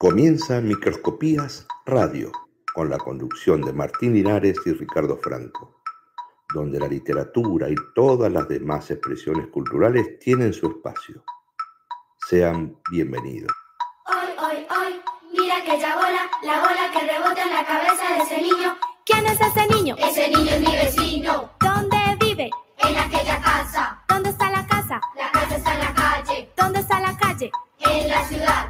Comienza Microscopías Radio, con la conducción de Martín Linares y Ricardo Franco, donde la literatura y todas las demás expresiones culturales tienen su espacio. Sean bienvenidos. Hoy, hoy, hoy, mira aquella bola, la bola que rebota en la cabeza de ese niño. ¿Quién es ese niño? Ese niño es mi vecino, ¿Dónde vive? en aquella casa. ¿Dónde está la casa? La casa está en la calle, ¿Dónde está la calle? en la ciudad,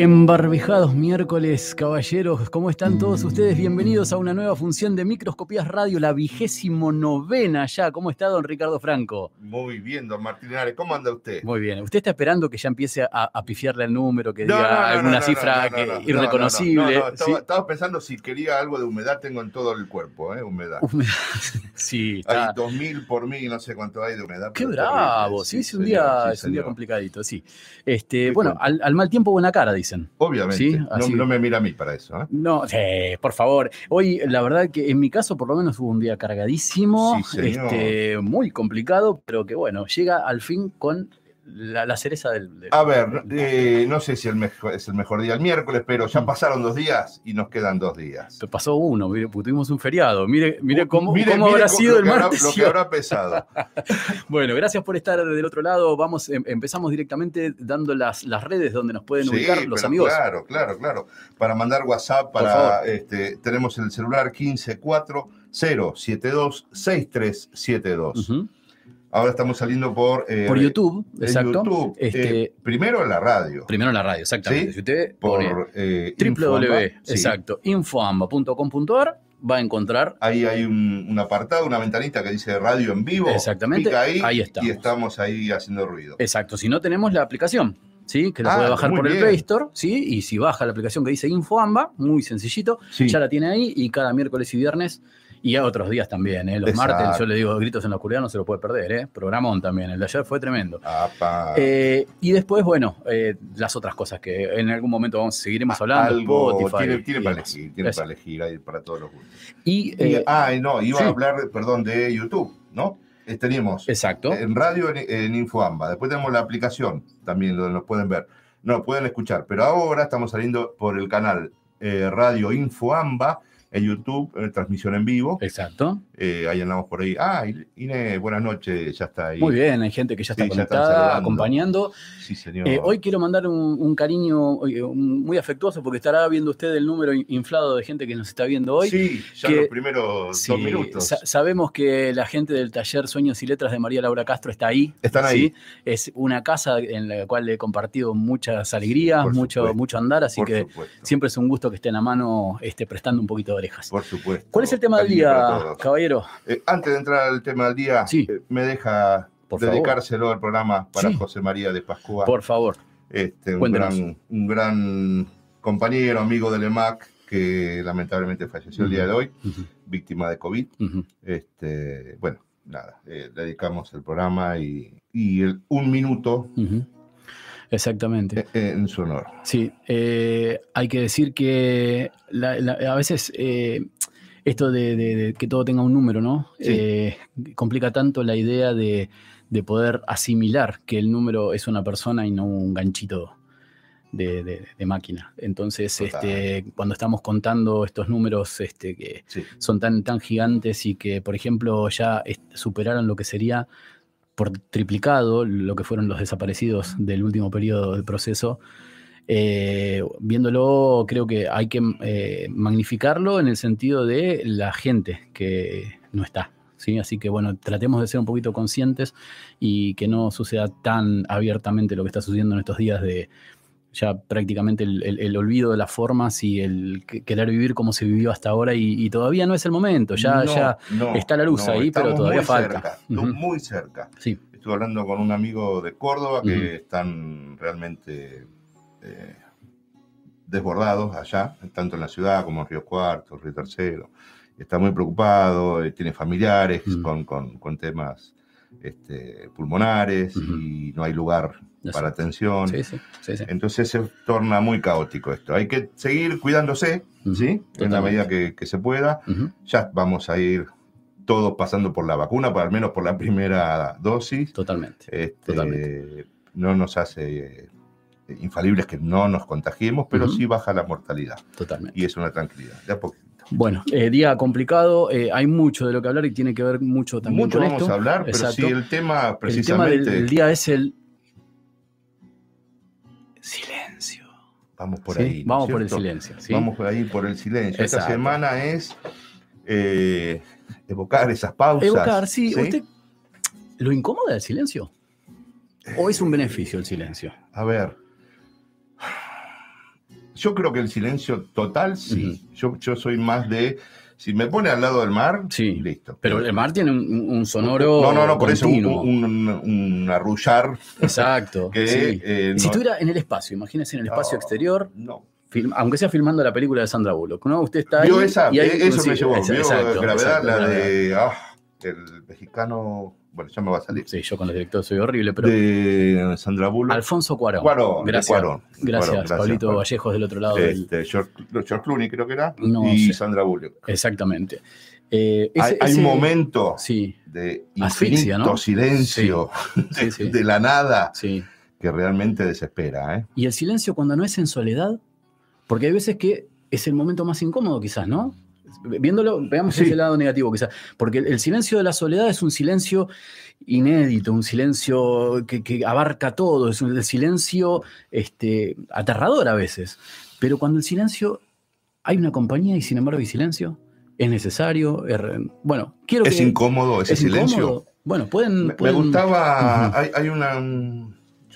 Embarbijados miércoles, caballeros, ¿cómo están todos ustedes? Bienvenidos a una nueva función de Microscopías Radio, la vigésimo novena ya. ¿Cómo está don Ricardo Franco? Muy bien, don Martín Linares. ¿Cómo anda usted? Muy bien. ¿Usted está esperando que ya empiece a, a pifiarle el número, que No, diga no, no, alguna cifra que- no, no, irreconocible? estaba, pensando si quería algo de humedad, tengo en todo el cuerpo, ¿eh? Humedad. Humedad. sí, Hay está. 2000 por mí, no sé cuánto hay de humedad. Qué bravo, terrible. sí, es un día, sí, es un día complicadito, sí. Este, bueno, al, al mal tiempo buena cara, dicen. Obviamente. Sí, no, así- no me mira a mí para eso, ¿eh? No, eh, por favor. Hoy, la verdad que en mi caso, por lo menos hubo un día cargadísimo, Sí, este, muy complicado, pero que bueno, llega al fin con la, la cereza del. del- A ver, eh, no sé si el mejor, es el mejor día el miércoles, pero ya pasaron dos días y nos quedan dos días. Pasó uno, mire, porque tuvimos un feriado. Mire, mire cómo, Mire- cómo mire habrá sido el habrá- martes. Lo que habrá pesado. Bueno, gracias por estar del otro lado. Vamos, em- empezamos directamente dando las, las redes donde nos pueden Sí, ubicar los amigos. Claro, claro, claro. Para mandar WhatsApp, para este, tenemos el celular 1540726372. Ujú. Ahora estamos saliendo por, eh, Por YouTube, exacto. YouTube. Este, Eh, primero en la radio. primero en la radio, exactamente. ¿Sí? Si usted Por eh, www, Infoamba, sí. exacto, infoamba.com.ar va a encontrar Ahí hay un, un apartado, una ventanita que dice radio en vivo. Exactamente, Pica ahí, ahí estamos. Y estamos ahí haciendo ruido. Exacto, si no tenemos la aplicación, ¿sí? Que la Ah, puede bajar por el. Play Store, ¿sí? Y si baja la aplicación que dice InfoAmba, muy sencillito, Sí. ya la tiene ahí y cada miércoles y viernes y a otros días también, ¿eh? Los Exacto. martes, yo le digo gritos en la oscuridad, no se lo puede perder, ¿eh? Programón también, el de ayer fue tremendo. Eh, y después, bueno, eh, las otras cosas que en algún momento vamos, seguiremos hablando, Algo Spotify tiene, para elegir, tiene para elegir ahí para todos los gustos. Y, Y- eh, ah, no, iba sí. a hablar, perdón, de YouTube, ¿no? Teníamos exacto, en radio en, en Infoamba. Después tenemos la aplicación también, donde nos pueden ver. No, pueden escuchar. Pero ahora estamos saliendo por el canal Radio Infoamba en YouTube, en transmisión en vivo. exacto. Eh, ahí andamos por ahí. Ah, Inés, buenas noches, ya está ahí. Muy bien, hay gente que ya está Sí, conectada, acompañando. Sí, señor. Eh, hoy quiero mandar un, un cariño eh, un- muy afectuoso porque estará viendo usted el número in- inflado de gente que nos está viendo hoy. sí, ya que- los primeros Sí, dos minutos. sa- sabemos que la gente del taller Sueños y Letras de María Laura Castro está ahí. Están ahí. ¿sí? Es una casa en la cual he compartido muchas alegrías, mucho, supuesto. mucho andar, así por que supuesto. siempre es un gusto que estén a mano este, prestando un poquito de orejas. Por supuesto. ¿Cuál es el tema del día, todos. Caballero? Eh, antes de entrar al tema del día, Sí. eh, me deja Por favor. dedicárselo al programa para Sí. José María de Pascua. Por favor. este, un, gran, un gran compañero, amigo del EMAC, que lamentablemente falleció el día de hoy, víctima de COVID. Este, bueno, nada, eh, dedicamos el programa y, y el- un minuto. Exactamente. eh, en su honor. Sí, eh, hay que decir que la- la- a veces eh, esto de, de- de que todo tenga un número, ¿no? Sí. Eh, complica tanto la idea de, de poder asimilar que el número es una persona y no un ganchito de, máquina. Entonces, este, cuando estamos contando estos números este, que Sí. son tan, tan gigantes y que, por ejemplo, ya superaron lo que sería por triplicado lo que fueron los desaparecidos del último periodo del proceso. Eh, viéndolo, creo que hay que eh, magnificarlo en el sentido de la gente que no está. ¿sí? Así que bueno, tratemos de ser un poquito conscientes y que no suceda tan abiertamente lo que está sucediendo en estos días de ya prácticamente el, el- el olvido de las formas y el que- querer vivir como se vivió hasta ahora y, y todavía no es el momento, ya, No, ya no, está la luz no, ahí, pero todavía muy falta. cerca, muy cerca. Sí, Estuve hablando con un amigo de Córdoba que están realmente eh, desbordados allá, tanto en la ciudad como en Río Cuarto, Río Tercero. Está muy preocupado, eh, tiene familiares con, con- con temas este, pulmonares y no hay lugar Eso. para atención. sí, sí, sí, sí. Entonces se torna muy caótico esto. Hay que seguir cuidándose, ¿sí? En la medida que, que se pueda. Ya vamos a ir todos pasando por la vacuna, por al menos por la primera dosis. Totalmente. Este, Totalmente. No nos hace eh, infalibles que no nos contagiemos, pero sí baja la mortalidad. Totalmente. Y es una tranquilidad. De a poquito. Bueno, eh, día complicado, eh, hay mucho de lo que hablar y tiene que ver mucho también Mucho con vamos esto. a hablar, pero Exacto. sí el tema El tema precisamente. del, del día es el silencio. Vamos por ¿sí? ahí. ¿no es Vamos por el silencio. ¿sí? Vamos por ahí por el silencio. Esta semana es eh, evocar esas pausas. Evocar, sí. ¿sí? ¿Usted lo incomoda el silencio? ¿O es un beneficio el silencio? A ver. Yo creo que el silencio total, sí. yo, yo soy más de. Si me pone al lado del mar, Sí. listo. Pero el mar tiene un, un sonoro. No, no, no, por eso un, un, un arrullar Exacto. que. sí. eh, si no- estuviera en el espacio, imagínese en el espacio No, exterior, No. film- aunque sea filmando la película de Sandra Bullock, ¿no? Usted está ahí. Vio esa, y ahí- eso sí, me llevó. esa- Vio exacto, gravedad, exacto, la de. ah, el mexicano. Bueno, ya me va a salir. Sí, yo con los directores soy horrible, pero. de Sandra Bullock. Alfonso Cuarón. Cuarón, Gracias. Cuarón. Gracias, gracias, Pablito Cuarón. Vallejos del otro lado del. Este, George, George Clooney creo que era. No y sé. Sandra Bullock. Exactamente. Eh, Hay, ese- hay ese- un momento Sí, de Asfixia, ¿no? silencio Sí, de, sí. de la nada sí. que realmente desespera. ¿eh? Y el silencio cuando no es en soledad, porque hay veces que es el momento más incómodo, quizás, ¿no? Viéndolo, veamos Sí. ese lado negativo, quizás. Porque el, el silencio de la soledad es un silencio inédito, un silencio que, que abarca todo, es un silencio este, aterrador a veces. Pero cuando el silencio, hay una compañía y sin embargo hay silencio, es necesario. es bueno, quiero Es que. incómodo ese es silencio. incómodo. Bueno, pueden. Me, me pueden- gustaba, hay, hay una...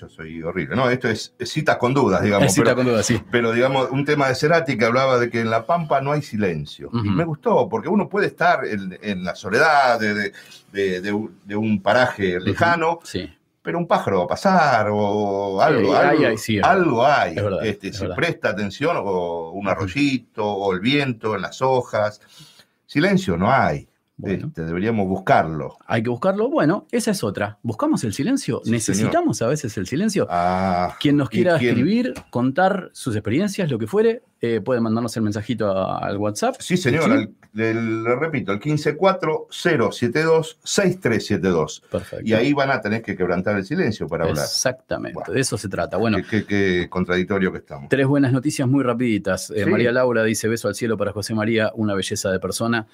Yo soy horrible, ¿no? Esto es, es citas con dudas, digamos. Es cita pero, con duda, sí. pero, digamos, un tema de Cerati que hablaba de que en La Pampa no hay silencio. Y me gustó, porque uno puede estar en, en la soledad de, de- de- de un, paraje lejano, Sí. pero un pájaro va a pasar o algo, Sí, hay, algo, hay, sí, algo hay. Verdad, Este, verdad. presta atención o un arroyito o el viento en las hojas. Silencio no hay. Bueno. Este, deberíamos buscarlo. Hay que buscarlo. Bueno, esa es otra. ¿Buscamos el silencio? Sí, ¿Necesitamos a veces el silencio? Ah, Quien nos ¿y quiera quién? escribir, contar sus experiencias, lo que fuere, eh, puede mandarnos el mensajito a- al WhatsApp. Sí, señor, ¿Sí? al- el- le repito, el 1540726372. Perfecto. Y ahí van a tener que quebrantar el silencio para hablar. Exactamente, Bueno. de eso se trata. Bueno, Qué, qué- qué contradictorio que estamos. tres buenas noticias muy rapiditas. Eh, Sí. María Laura dice beso al cielo para José María, una belleza de persona.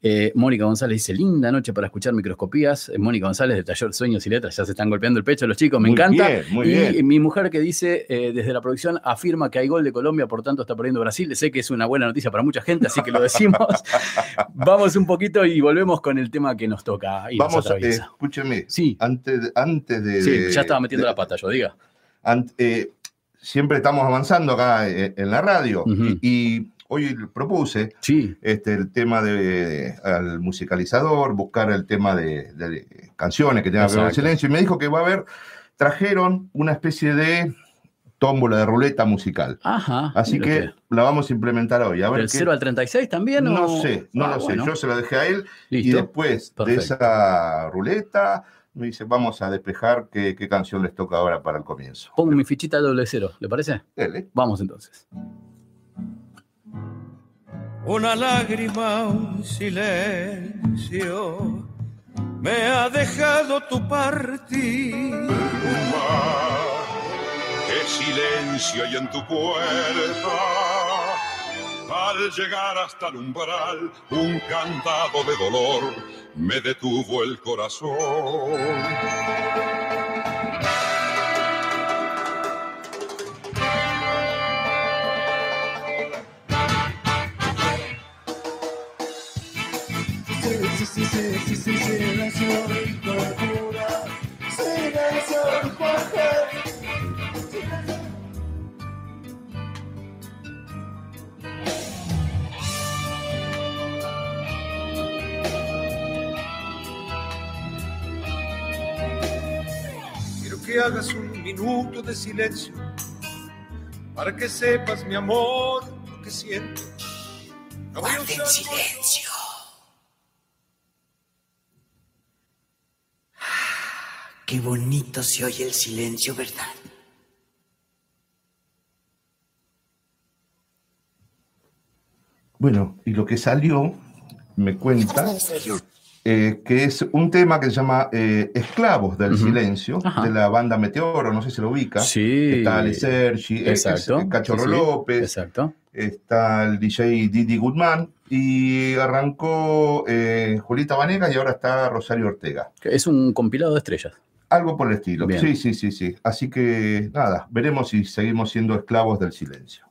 Eh, Mónica González dice, linda noche para escuchar microscopías. Eh, Mónica González de Taller Sueños y Letras, ya se están golpeando el pecho los chicos, me Muy encanta. bien, muy y bien. mi mujer que dice, eh, desde la producción, afirma que hay gol de Colombia, por tanto está perdiendo Brasil. Sé que es una buena noticia para mucha gente, así que lo decimos. Vamos un poquito y volvemos con el tema que nos toca. Y nos Vamos, a, atraviesa. escúcheme, Sí, antes, de- antes de... sí, ya estaba metiendo de- la pata, yo diga. siempre estamos avanzando acá en la radio y hoy propuse Sí, este, el tema de, al musicalizador, buscar el tema de, de canciones que tengan que ver con el silencio y me dijo que va a haber, trajeron una especie de tómbola de ruleta musical. ajá. Así que la vamos a implementar hoy. A ver ¿Del qué- 0 al 36 también? no o- sé, no Ah, lo sé. Yo se lo dejé a él y después de esa ruleta me dice, vamos a despejar qué, qué canción les toca ahora para el comienzo. Pongo mi fichita doble cero, ¿le parece? Dele. Vamos entonces. Una lágrima, un silencio, me ha dejado tu partir. Qué silencio hay en tu puerta, Al llegar hasta el umbral, un cantado de dolor me detuvo el corazón. Quiero que hagas un minuto de silencio para que sepas, mi amor, lo que siento. No voy a usar- silencio. Qué bonito se oye el silencio, ¿verdad? Bueno, y lo que salió, me cuenta, eh, que es un tema que se llama eh, Esclavos del. Silencio, Ajá. de la banda Meteoro, no sé si lo ubica. Sí. Está Ale Sergi, eh, es- Exacto. es Cachorro Sí, sí. López, Exacto. está el DJ Didi Goodman, y arrancó eh, Julita Vanegas y ahora está Rosario Ortega. Es un compilado de estrellas. Algo por el estilo. Bien. Sí, sí, sí, sí. Así que nada, veremos si seguimos siendo esclavos del silencio.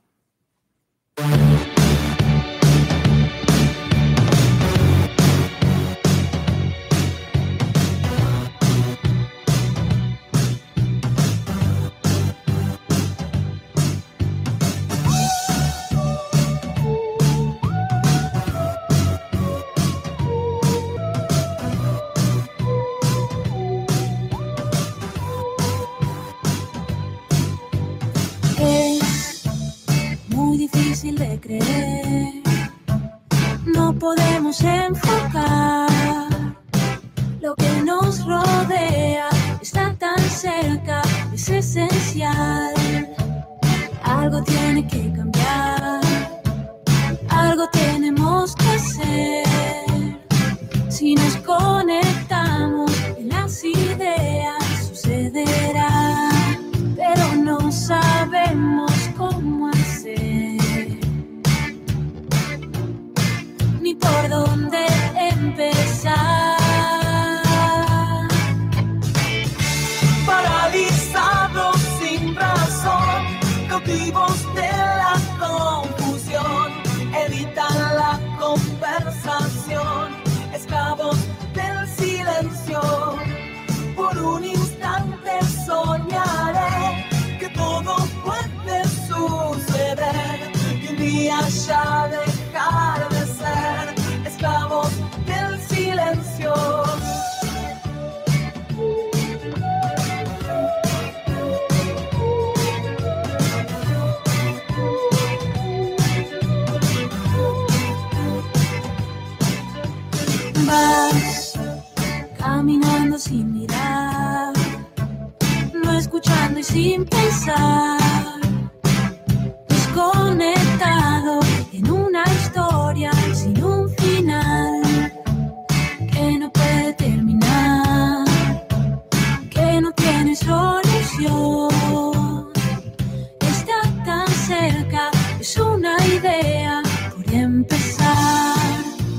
Idea por empezar,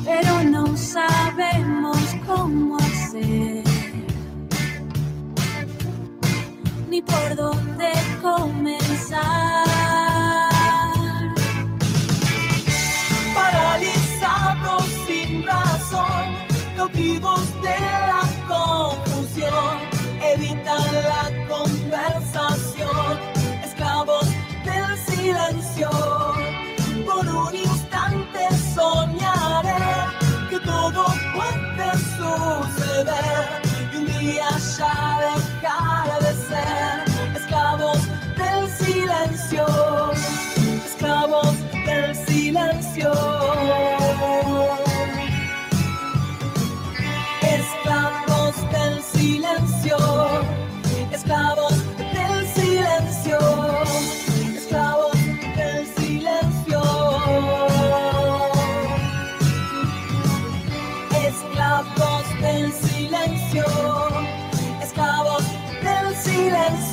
pero no sabemos cómo hacer, ni por dónde comenzar. paralizados sin razón, cautivos de la confusión, evitan la conversación, esclavos del silencio. Día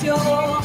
silencio.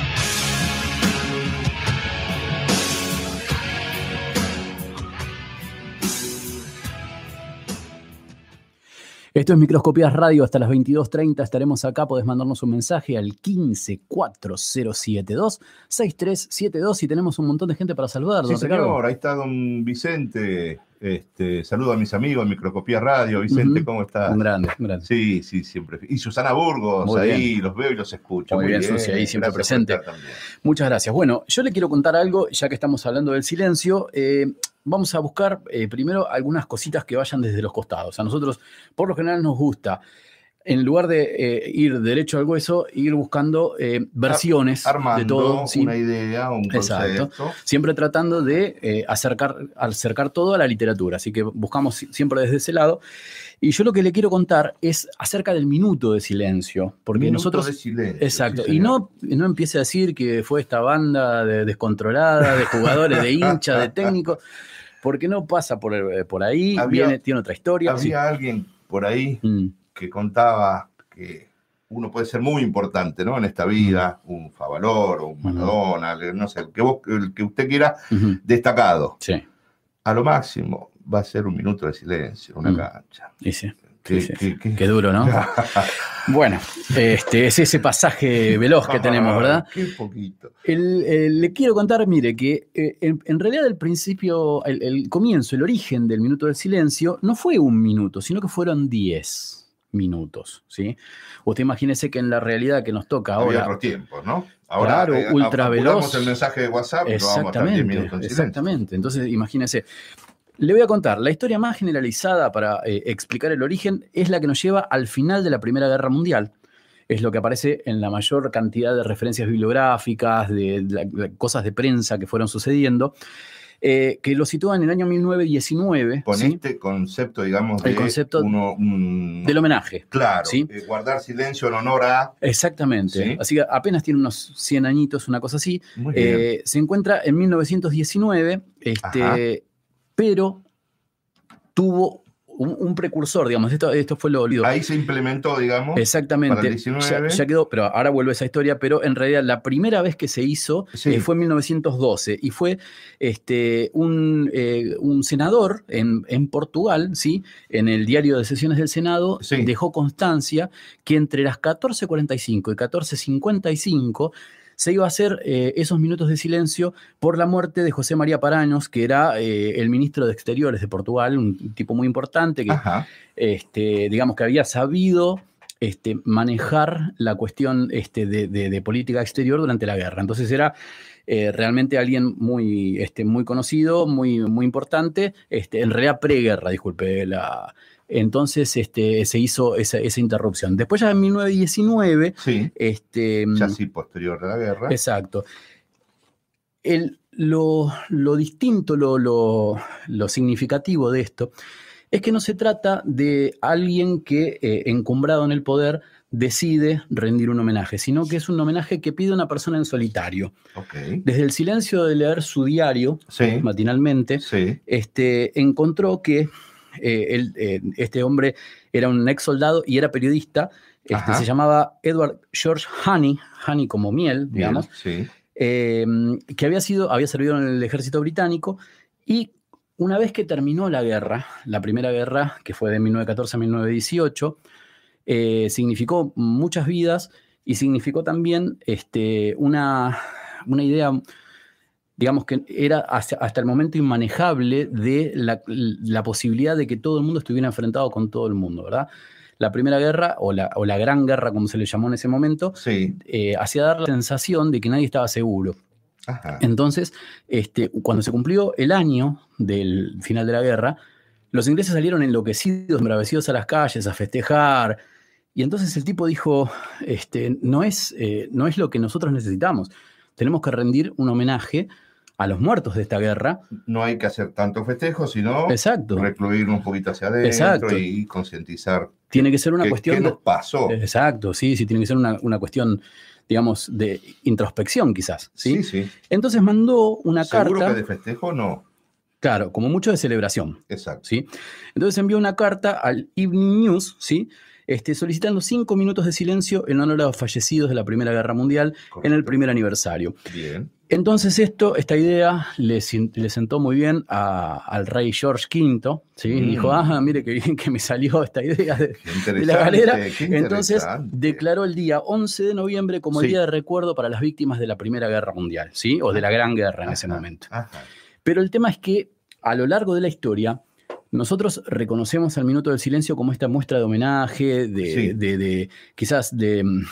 Esto es Microscopías Radio, hasta las 22.30 estaremos acá, podés mandarnos un mensaje al 154072-6372 y tenemos un montón de gente para saludar, Sí, don Ricardo. señor, ahí está don Vicente. Este, saludo a mis amigos en Microscopía Radio. Vicente. ¿cómo estás? Un grande, un grande. Sí, sí, siempre. Y Susana Burgos, Muy ahí bien. los veo y los escucho. Muy bien, Susi, ahí siempre Gracias presente. Muchas gracias. Bueno, yo le quiero contar algo, ya que estamos hablando del silencio. eh, vamos a buscar eh, primero algunas cositas que vayan desde los costados. A nosotros, por lo general, nos gusta, en lugar de eh, ir derecho al hueso, ir buscando eh, versiones Armando de todo. ¿sí? una idea, un Exacto. concepto. Siempre tratando de eh, acercar, acercar todo a la literatura. Así que buscamos si- siempre desde ese lado. Y yo lo que le quiero contar es acerca del minuto de silencio. Porque Minuto nosotros. de silencio, Exacto. sí, y no, no empiece a decir que fue esta banda de descontrolada, de jugadores, de hinchas, de técnicos. Porque no pasa por, por ahí, Había- viene, tiene otra historia. Había sí. alguien por ahí Mm, que contaba que uno puede ser muy importante, ¿no? En esta vida, un Favaloro, un Maradona, no sé, el que, vos- el que usted quiera, destacado. Sí, A lo máximo va a ser un minuto de silencio, una Mm. cancha. sí. Sí, Qué duro, ¿no? Bueno, este, es ese pasaje veloz que tenemos, ¿verdad? Qué poquito. El- el- le quiero contar, mire, que eh, en, en realidad el principio, el, el comienzo, el origen del minuto del silencio no fue un minuto, sino que fueron 10 minutos, ¿sí? Usted imagínese que en la realidad que nos toca Había ahora... otros tiempos, ¿no? Ahora Claro, eh, ultra veloz. el mensaje de WhatsApp no vamos a estar 10 Exactamente, minutos en exactamente. Entonces, imagínese. Le voy a contar, la historia más generalizada para eh, explicar el origen es la que nos lleva al final de la Primera Guerra Mundial. Es lo que aparece en la mayor cantidad de referencias bibliográficas, de, cosas de prensa que fueron sucediendo, eh, que lo sitúan en el año 1919, Con ¿sí? este concepto, digamos, El de concepto uno, un- del homenaje. Claro, ¿sí? eh, guardar silencio en honor a... Exactamente. Sí. Así que apenas tiene unos 100 añitos, una cosa así. Muy bien. Eh, se encuentra en 1919, este, pero tuvo un, un precursor, digamos. Esto, esto fue lo olvido. Ahí se implementó, digamos, Exactamente. para el 19. Ya, ya quedó, pero ahora vuelve esa historia, pero en realidad la primera vez que se hizo Sí. eh, fue en 1912 y fue este, un, eh, un senador en, en Portugal, ¿sí? en el diario de sesiones del Senado, Sí. dejó constancia que entre las 14.45 y 14.55 se iba a hacer eh, esos minutos de silencio por la muerte de José María Paraños, que era eh, el ministro de Exteriores de Portugal, un tipo muy importante que este, digamos que había sabido este, manejar la cuestión este, de, de- de política exterior durante la guerra. Entonces era eh, realmente alguien muy, este, muy conocido, muy, muy importante, en realidad preguerra, disculpe. La, entonces este, se hizo esa, esa interrupción. Después ya en 1919, Sí, este, ya sí, posterior a la guerra. Exacto. El- lo, lo distinto, lo, lo- lo significativo de esto, es que no se trata de alguien que, eh, encumbrado en el poder, decide rendir un homenaje, sino que es un homenaje que pide una persona en solitario. Ok. Desde el silencio de leer su diario Sí, matinalmente, sí. este, encontró que eh, él, eh, este hombre era un ex soldado y era periodista. Este, se llamaba Edward George Honey, Honey como miel, Bien, digamos, sí. eh, que había, sido, había servido en el ejército británico y una vez que terminó la guerra, la primera guerra, que fue de 1914 a 1918, eh, significó muchas vidas y significó también este, una, una idea, digamos que era hasta, hasta el momento inmanejable de la, la posibilidad de que todo el mundo estuviera enfrentado con todo el mundo, ¿verdad? La primera guerra, o la, o la gran guerra, como se le llamó en ese momento, Sí. eh, hacía dar la sensación de que nadie estaba seguro. Ajá. Entonces, este, cuando se cumplió el año del final de la guerra, los ingleses salieron enloquecidos, embravecidos a las calles, a festejar. Y entonces el tipo dijo, este, no, es, eh, no es lo que nosotros necesitamos. Tenemos que rendir un homenaje a los muertos de esta guerra. No hay que hacer tanto festejo, sino Exacto. un poquito hacia adentro Exacto. y concientizar Tiene que ser una qué, cuestión qué nos pasó. Exacto, sí, sí, tiene que ser una, una cuestión, digamos, de introspección quizás, ¿sí? sí. sí. Entonces mandó una Seguro carta, que de festejo no. claro, como mucho de celebración, Exacto. ¿sí? Entonces envió una carta al Evening News, ¿sí? Este, solicitando cinco minutos de silencio en honor a los fallecidos de la Primera Guerra Mundial en el primer aniversario. Bien. Entonces esto, esta idea le, le sentó muy bien a- al rey George V, ¿sí? Mm. Dijo, ah, mire qué bien que me salió esta idea de, la galera. Entonces declaró el día 11 de noviembre como Sí. el día de recuerdo para las víctimas de la Primera Guerra Mundial, ¿sí? O de la Gran Guerra en ese momento. ajá. Pero el tema es que a lo largo de la historia, nosotros reconocemos al minuto del silencio como esta muestra de homenaje, de, Sí. de- de- quizás de, mm,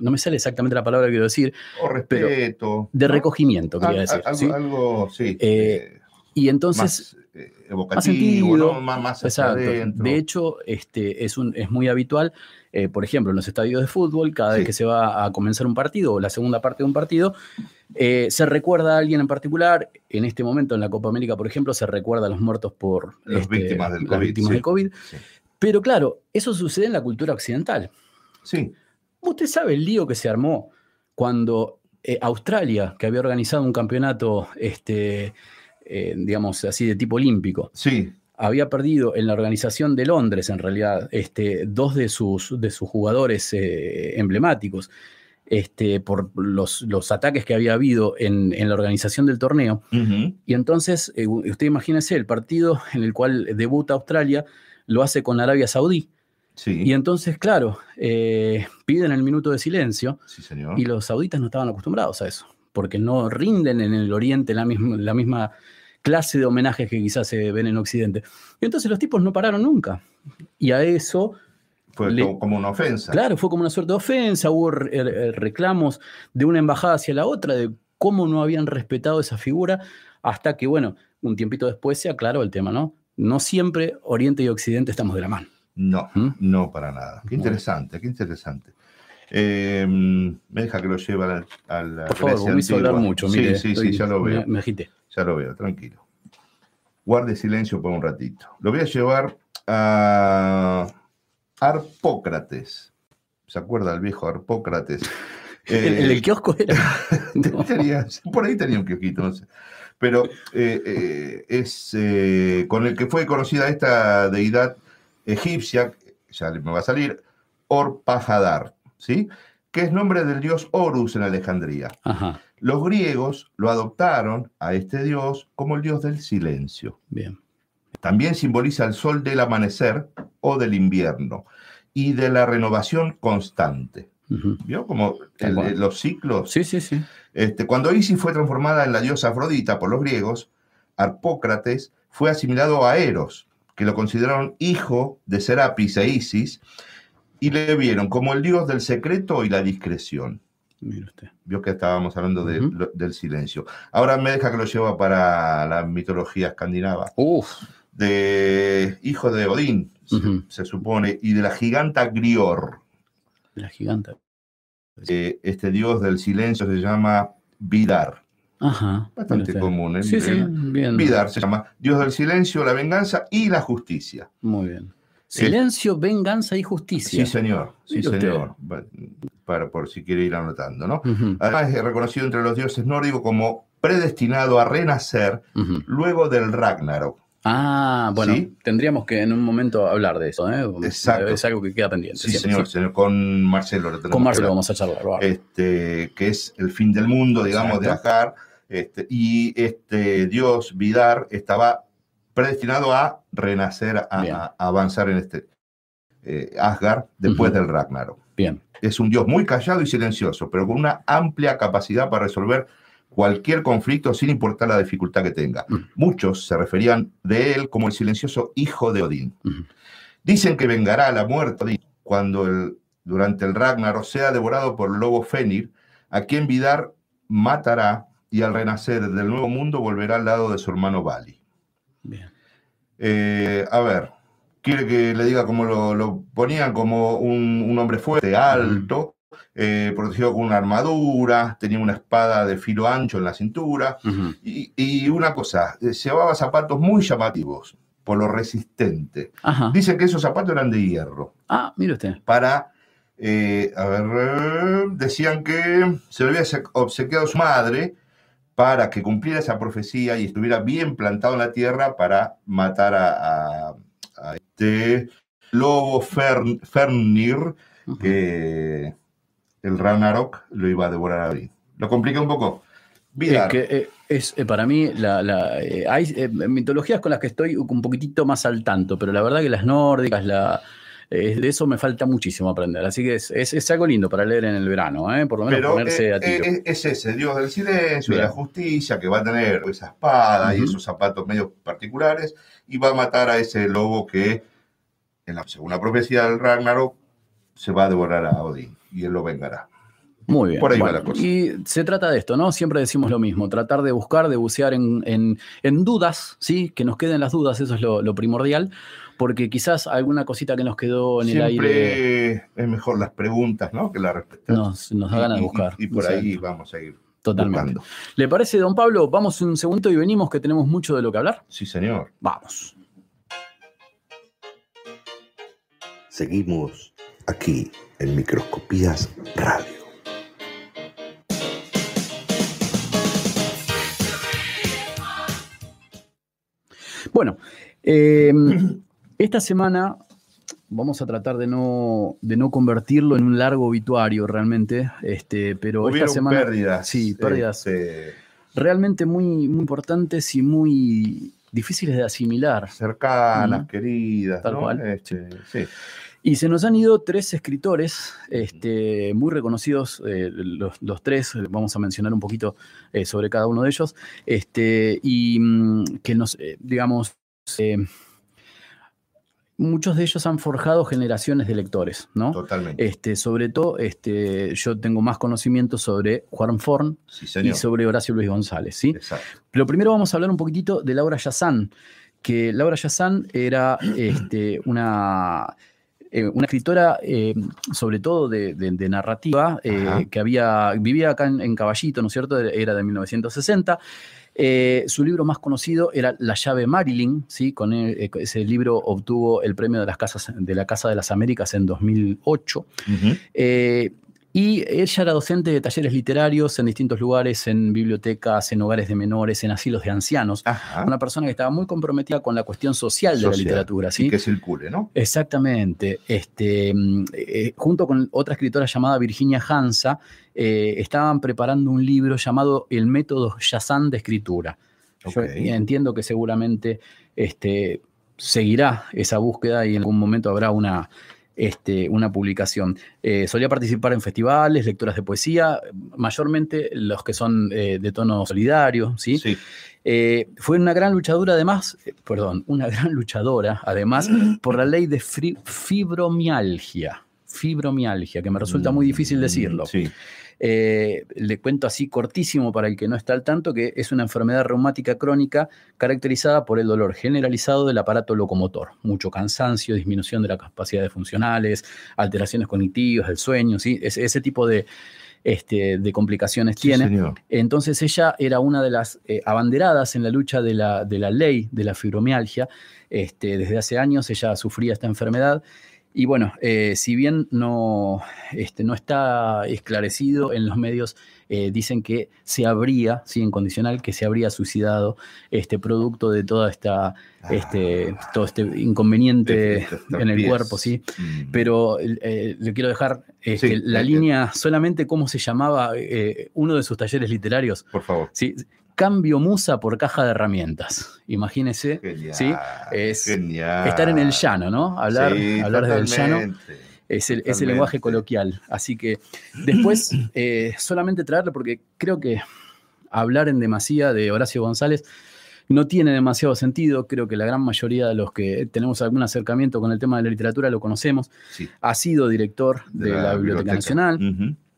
no me sale exactamente la palabra que quiero decir, O respeto. de recogimiento, quería decir. algo, ¿sí? algo, sí. Eh, eh, Y entonces, más eh, evocativo, más sentido. ¿no? Más, más hacia Exacto. De hecho, este, es, un, es muy habitual, eh, por ejemplo, en los estadios de fútbol, cada vez que se va a comenzar un partido o la segunda parte de un partido, eh, se recuerda a alguien en particular. En este momento, en la Copa América, por ejemplo, se recuerda a los muertos por este, Las víctimas del las COVID, víctimas sí. del COVID. Sí. Pero claro, eso sucede en la cultura occidental. Sí, ¿Usted sabe el lío que se armó cuando eh, Australia, que había organizado un campeonato, este, eh, digamos así, de tipo olímpico, sí. había perdido en la organización de Londres, en realidad, este, dos de sus, de sus jugadores eh, emblemáticos, este, por los, los ataques que había habido en, en la organización del torneo. Y entonces, usted imagínese el partido en el cual debuta Australia, lo hace con Arabia Saudí. Sí, Y entonces, claro, eh, piden el minuto de silencio sí, señor. y los sauditas no estaban acostumbrados a eso, porque no rinden en el Oriente la misma, la misma clase de homenajes que quizás se ven en Occidente. Y entonces los tipos no pararon nunca. Y a eso, Fue le- como una ofensa. claro, fue como una suerte de ofensa, hubo re- eh, reclamos de una embajada hacia la otra, de cómo no habían respetado esa figura, hasta que, bueno, un tiempito después se aclaró el tema, ¿no? No siempre Oriente y Occidente estamos de la mano. No, ¿Mm? no para nada. Qué interesante, qué interesante. Eh, me deja que lo lleve a la, a la Por favor, me hizo hablar mucho, Sí, mire. sí, sí, estoy- ya lo veo. Me, me agité. Ya lo veo, tranquilo. Guarde silencio por un ratito. Lo voy a llevar a Arpócrates. ¿Se acuerda el viejo Arpócrates? El, el del kiosco era. No. Tenía- por ahí tenía un kiosquito, no sé. Pero eh, eh, es eh, con el que fue conocida esta deidad egipcia, ya me va a salir, Orpajadar, ¿sí? Que es nombre del dios Horus en Alejandría. Ajá, Los griegos lo adoptaron a este dios como el dios del silencio. bien. También simboliza el sol del amanecer o del invierno y de la renovación constante. ¿Vio? Como el- los ciclos. Sí, sí, sí. Este, cuando Isis fue transformada en la diosa Afrodita por los griegos, Arpócrates fue asimilado a Eros, que lo consideraron hijo de Serapis e Isis, y le vieron como el dios del secreto y la discreción. Mire usted. Vio que estábamos hablando de- lo- del silencio. Ahora me deja que lo lleva para la mitología escandinava. Uf, De hijo de Odín, se, supone, y de la giganta Grior. la giganta. Eh, este dios del silencio se llama Vidar. Ajá. Bastante común. ¿eh? Sí, sí, El- bien. Vidar se llama Dios del silencio, la venganza y la justicia. Muy bien. Silencio, venganza y justicia. Sí, señor. Sí, señor. Para, por si quiere ir anotando, ¿no? Ujú, Además es reconocido entre los dioses nórdicos como predestinado a renacer ujú. luego del Ragnarok. Ah, bueno, ¿Sí? tendríamos que en un momento hablar de eso, ¿eh? Exacto. Es algo que queda pendiente. Sí, señor, señor, Con Marcelo. lo tenemos Con Marcelo vamos a charlar. Este, que es el fin del mundo, digamos, de Exacto. Este, y este dios Vidar estaba predestinado a renacer, a, avanzar en este eh, Asgard después del Ragnarok. Bien. Es un dios muy callado y silencioso, pero con una amplia capacidad para resolver cualquier conflicto sin importar la dificultad que tenga. Mm. Muchos se referían de él como el silencioso hijo de Odín. Dicen que vengará la muerte de Odín cuando el- durante el Ragnarok sea devorado por el lobo Fenrir, a quien Vidar matará y al renacer del nuevo mundo volverá al lado de su hermano Vali. Bien. Eh, a ver, quiere que le diga cómo lo, lo ponían como un, un hombre fuerte, alto, eh, protegido con una armadura, tenía una espada de filo ancho en la cintura. Y, y una cosa, eh, llevaba zapatos muy llamativos, por lo resistente. Ajá. Dicen que esos zapatos eran de hierro. Ah, mire usted. Para, eh, a ver, decían que se le había se- obsequiado su madre para que cumpliera esa profecía y estuviera bien plantado en la tierra para matar a, a- a este lobo Fern- Fernir, que el Ragnarok lo iba a devorar a Odín. ¿Lo complica un poco? Es que eh, es eh, para mí, la, la, eh, hay eh, mitologías con las que estoy un poquitito más al tanto, pero la verdad que las nórdicas, la, eh, de eso me falta muchísimo aprender. Así que es, es- es algo lindo para leer en el verano, ¿eh? por lo menos Pero ponerse eh, a tiro. eh, es ese Dios del silencio, de la justicia, que va a tener esa espada y Ujú. esos zapatos medio particulares y va a matar a ese lobo que, en la segunda profecía del Ragnarok, se va a devorar a Odín y él lo vengará. Muy bien. por ahí va Bueno, la cosa. Y se trata de esto, ¿no? Siempre decimos lo mismo, tratar de buscar, de bucear en, en- en dudas, ¿sí? Que nos queden las dudas, eso es lo, lo primordial, porque quizás alguna cosita que nos quedó en el aire Siempre es mejor las preguntas, ¿no? Que las respuestas. nos, nos da ganas de buscar. Y, por ahí vamos a ir Totalmente. buscando. ¿Le parece, don Pablo? Vamos un segundo y venimos que tenemos mucho de lo que hablar. Sí, señor. Vamos. Seguimos aquí en Microscopías Radio. Bueno, eh, esta semana vamos a tratar de no, de no convertirlo en un largo obituario realmente, este, pero Hubieron esta semana... pérdidas. Sí, pérdidas este, realmente muy, muy importantes y muy difíciles de asimilar. cercanas, queridas. Tal ¿no? cual. Este, sí. Y se nos han ido tres escritores este, muy reconocidos, eh, los, los tres, vamos a mencionar un poquito eh, sobre cada uno de ellos, este, y mm, que nos, eh, digamos, muchos de ellos han forjado generaciones de lectores, ¿no? Totalmente. Este, sobre todo, este, yo tengo más conocimiento sobre Juan Forn sí, y sobre Horacio Luis González, ¿sí? Exacto. Pero primero vamos a hablar un poquitito de Laura Yazán, que Laura Yazán era este, una, eh, una escritora, eh, sobre todo de, de- de narrativa, eh, que había, vivía acá en, en Caballito, ¿no es cierto? Era de 1960. Eh, su libro más conocido era La llave Marilyn, ¿sí? Con el- eh, ese libro obtuvo el premio de, las casas, de la Casa de las Américas en 2008. Ujú. Eh, y ella era docente de talleres literarios en distintos lugares, en bibliotecas, en hogares de menores, en asilos de ancianos. Ajá. Una persona que estaba muy comprometida con la cuestión social de la literatura, y ¿sí? que circule, ¿no? Exactamente. Este, mm, eh, junto con otra escritora llamada Virginia Hansa, eh, estaban preparando un libro llamado El método Yazán de escritura. Yo Ok. entiendo que seguramente este, seguirá esa búsqueda y en algún momento habrá una, este, una publicación. Eh, solía participar en festivales, lecturas de poesía, mayormente los que son eh, de tono solidario, ¿sí? Sí. Eh, fue una gran luchadora, además, perdón, una gran luchadora, además, por la ley de fibromialgia. Fibromialgia, que me resulta muy difícil decirlo. Sí. Eh, le cuento así cortísimo para el que no está al tanto, que es una enfermedad reumática crónica caracterizada por el dolor generalizado del aparato locomotor, mucho cansancio, disminución de las capacidades funcionales, alteraciones cognitivas, del sueño, ¿sí? Ese, ese tipo de, este, de complicaciones Sí, tiene. señor. Entonces ella era una de las eh, abanderadas en la lucha de la, de la ley de la fibromialgia. Este, desde hace años ella sufría esta enfermedad. Y bueno, eh, si bien no, este, no está esclarecido en los medios, eh, dicen que se habría, sí, en condicional, que se habría suicidado este producto de toda esta, este, todo este inconveniente en el pies. cuerpo, sí Mm. pero eh, le quiero dejar este, Sí, la línea solamente cómo se llamaba uno de sus talleres literarios. Por favor. ¿sí? Cambio musa por caja de herramientas. Imagínese Genial. Sí, es genial. estar en el llano, ¿no? Hablar, Sí, hablar desde el llano es el, es el totalmente. lenguaje coloquial. Así que después, eh, solamente traerle, porque creo que hablar en demasía de Horacio González no tiene demasiado sentido. Creo que la gran mayoría de los que tenemos algún acercamiento con el tema de la literatura lo conocemos. Sí, Ha sido director de, la, Biblioteca, Nacional.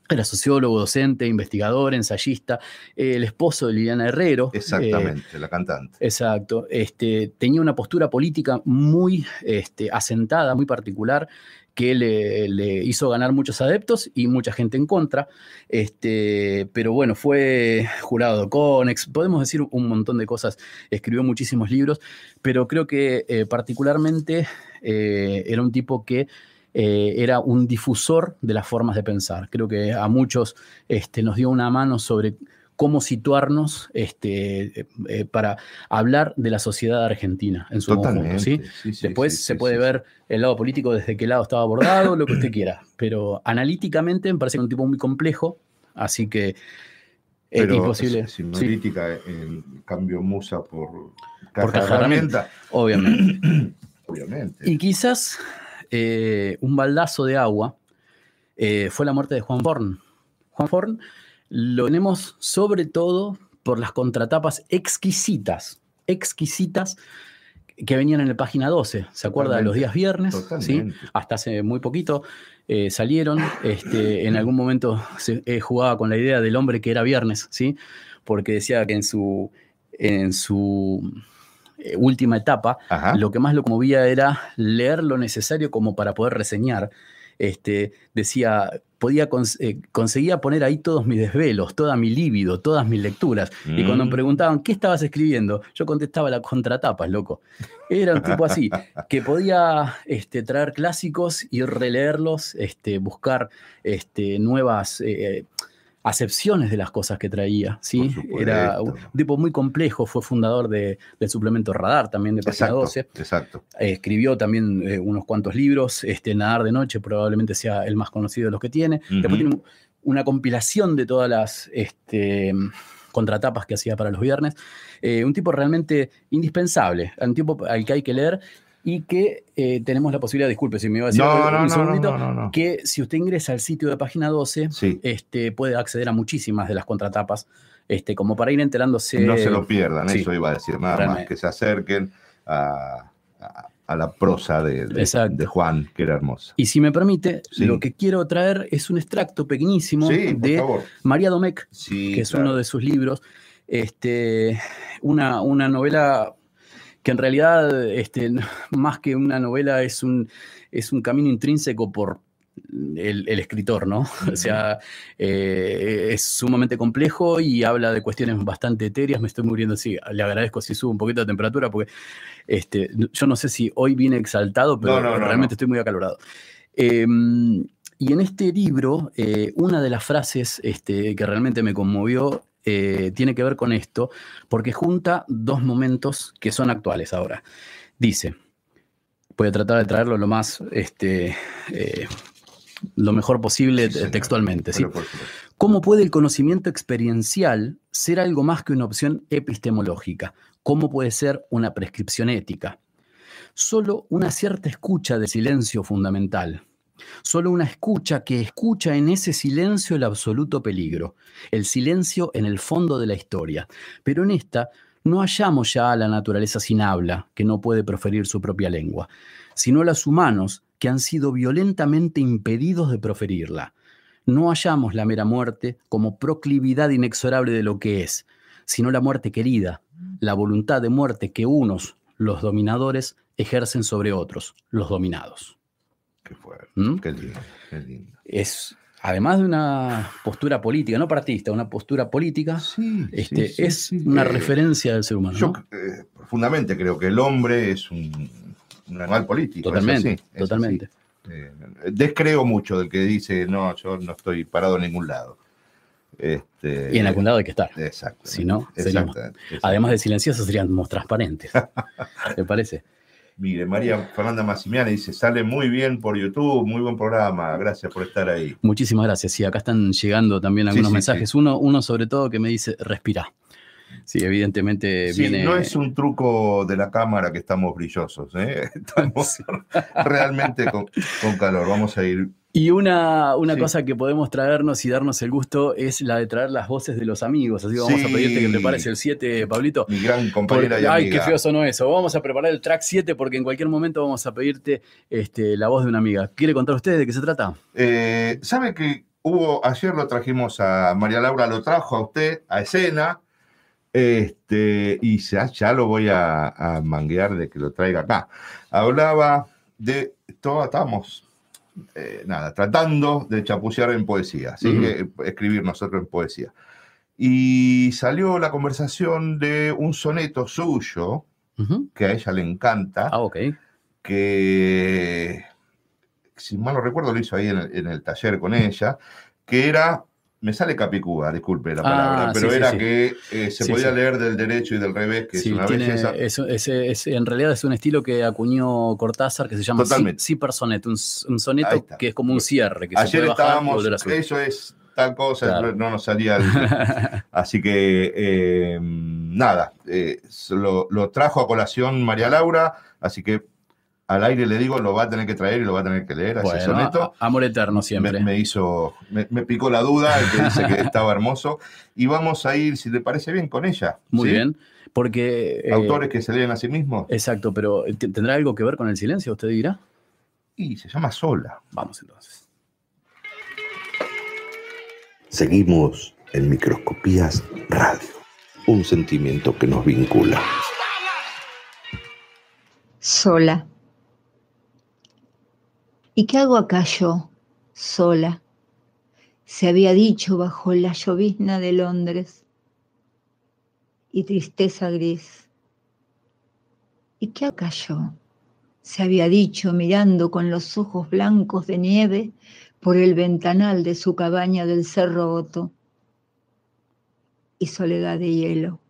Era sociólogo, docente, investigador, ensayista, eh, el esposo de Liliana Herrero. eh, Exactamente, la cantante. Exacto. Este, tenía una postura política muy este, asentada, muy particular, que le, le hizo ganar muchos adeptos y mucha gente en contra. Este, pero bueno, fue jurado Conex, podemos decir un montón de cosas, escribió muchísimos libros, pero creo que eh, particularmente era un tipo que eh, era un difusor de las formas de pensar. Creo que a muchos este, nos dio una mano sobre cómo situarnos este, eh, para hablar de la sociedad argentina en su conjunto. ¿sí? sí, sí, Después se puede ver el lado político desde qué lado estaba abordado, lo que usted quiera. Pero analíticamente me parece un tipo muy complejo, así que es Pero imposible. si- si sí, política, el cambio musa por Por caja caja herramienta, obviamente. obviamente. Y quizás eh, un baldazo de agua eh, fue la muerte de Juan Forn. Juan Forn lo tenemos sobre todo por las contratapas exquisitas, exquisitas que venían en la página 12. ¿Se acuerda de los días viernes? ¿sí? Hasta hace muy poquito eh, salieron. Este, en algún momento se eh, jugaba con la idea del hombre que era viernes, ¿sí? Porque decía que en su, en su eh, última etapa Ajá. lo que más lo conmovía era leer lo necesario como para poder reseñar. Este, decía, podía cons- eh, conseguía poner ahí todos mis desvelos, toda mi líbido, todas mis lecturas. Y cuando me Mm. preguntaban, ¿qué estabas escribiendo? Yo contestaba la contratapas, loco. Era un tipo así, que podía este, traer clásicos y releerlos, este, buscar este, nuevas eh, acepciones de las cosas que traía. ¿sí? Era un tipo muy complejo, fue fundador de- del suplemento Radar también de Página Exacto, 12. exacto. Eh, escribió también eh, unos cuantos libros. Este, Nadar de Noche probablemente sea el más conocido de los que tiene. Después tiene un- una compilación de todas las este, contratapas que hacía para los viernes. Eh, un tipo realmente indispensable, un tipo al que hay que leer y que eh, tenemos la posibilidad, disculpe si me iba a decir No, un no, segundito, no, que si usted ingresa al sitio de página 12, Sí, este, puede acceder a muchísimas de las contratapas, este, como para ir enterándose. no se lo pierdan, sí. eso iba a decir, nada más, que se acerquen a, a- a la prosa de, de- Juan, que era hermosa. Y si me permite, Sí. lo que quiero traer es un extracto pequeñísimo de favor. María Domecq, que es claro. uno de sus libros. Este, una, una novela que en realidad, este, más que una novela, es un, es un camino intrínseco por el, el escritor, ¿no? O sea, eh, es sumamente complejo y habla de cuestiones bastante etéreas. Me estoy muriendo, sí, le agradezco si sube un poquito de temperatura, porque este, yo no sé si hoy vine exaltado, pero No, no, no, realmente estoy muy acalorado. Eh, y en este libro, eh, una de las frases este, que realmente me conmovió eh, tiene que ver con esto, porque junta dos momentos que son actuales ahora. Dice, voy a tratar de traerlo lo más, este, eh, lo mejor posible Sí, textualmente. ¿Cómo puede el conocimiento experiencial ser algo más que una opción epistemológica? ¿Cómo puede ser una prescripción ética? Solo una cierta escucha de silencio fundamental. Solo una escucha que escucha en ese silencio el absoluto peligro, el silencio en el fondo de la historia. Pero en esta no hallamos ya a la naturaleza sin habla, que no puede proferir su propia lengua, sino a los humanos que han sido violentamente impedidos de proferirla. No hallamos la mera muerte como proclividad inexorable de lo que es, sino la muerte querida, la voluntad de muerte que unos, los dominadores, ejercen sobre otros, los dominados. Qué fuerte, ¿Mm? qué lindo, qué lindo. Es, además de una postura política, no partista, una postura política, Sí, este, sí, es sí. una Eh, referencia del ser humano. Yo ¿no? eh, profundamente creo que el hombre es un, un animal político. Totalmente, así, totalmente. Eh, descreo mucho del que dice, no, yo no estoy parado en ningún lado. Este, Y en algún lado hay que estar. Exacto. Si no, seríamos- Además de silenciosos, seríamos transparentes. ¿Te parece? Mire, María Fernanda Massimiani dice, sale muy bien por YouTube, muy buen programa, gracias por estar ahí. Muchísimas gracias. Sí, acá están llegando también algunos sí, mensajes. Uno, uno sobre todo que me dice, respira. Sí, evidentemente Sí, viene... no es un truco de la cámara que estamos brillosos, ¿eh? estamos realmente con, con calor. Vamos a ir. Y una, una Sí. cosa que podemos traernos y darnos el gusto es la de traer las voces de los amigos. Así que vamos a pedirte que prepares el 7, Pablito. Mi gran Porque- compañera y ay, amiga. qué feo sonó eso. Vamos a preparar el track 7 porque en cualquier momento vamos a pedirte este, la voz de una amiga. ¿Quiere contar usted de qué se trata? Eh, ¿Sabe que hubo, ayer lo trajimos a María Laura, lo trajo a usted a escena, este, y ya, ya lo voy a, a manguear de que lo traiga acá. Hablaba de, todo, estábamos eh, nada, tratando de chapucear en poesía, ¿sí? Ujú. Eh, escribir nosotros en poesía. Y salió la conversación de un soneto suyo, que a ella le encanta, Ah, ok. que, si mal no recuerdo, lo hizo ahí en el, en el taller con ella, que era, me sale capicúa, disculpe la Ah, palabra, pero sí, era sí. que eh, se podía leer del derecho y del revés, que es una tiene- belleza. es- es- es- en realidad es un estilo que acuñó Cortázar que se llama Sonnet, un, un soneto que es como un cierre, que se Ayer puede bajar y estábamos, eso es tal cosa, Claro. no, no nos salía. el- así que eh, nada, eh, lo, lo trajo a colación María Laura, así que al aire le digo, lo va a tener que traer y lo va a tener que leer a ese Bueno, soneto. amor eterno siempre. me hizo, me, me picó la duda, el que dice que estaba hermoso. Y vamos a ir, si le parece bien, con ella. Muy ¿sí? bien. Porque. eh, Autores que se leen a sí mismos. Exacto, pero ¿t- ¿tendrá algo que ver con el silencio? ¿Usted dirá? Y se llama Sola. Vamos entonces. Seguimos en Microscopías Radio, un sentimiento que nos vincula. sola. ¿Y qué hago acá yo, sola? Se había dicho bajo la llovizna de Londres y tristeza gris. ¿Y qué hago acá yo? Se había dicho mirando con los ojos blancos de nieve por el ventanal de su cabaña del Cerro Otto y soledad de hielo.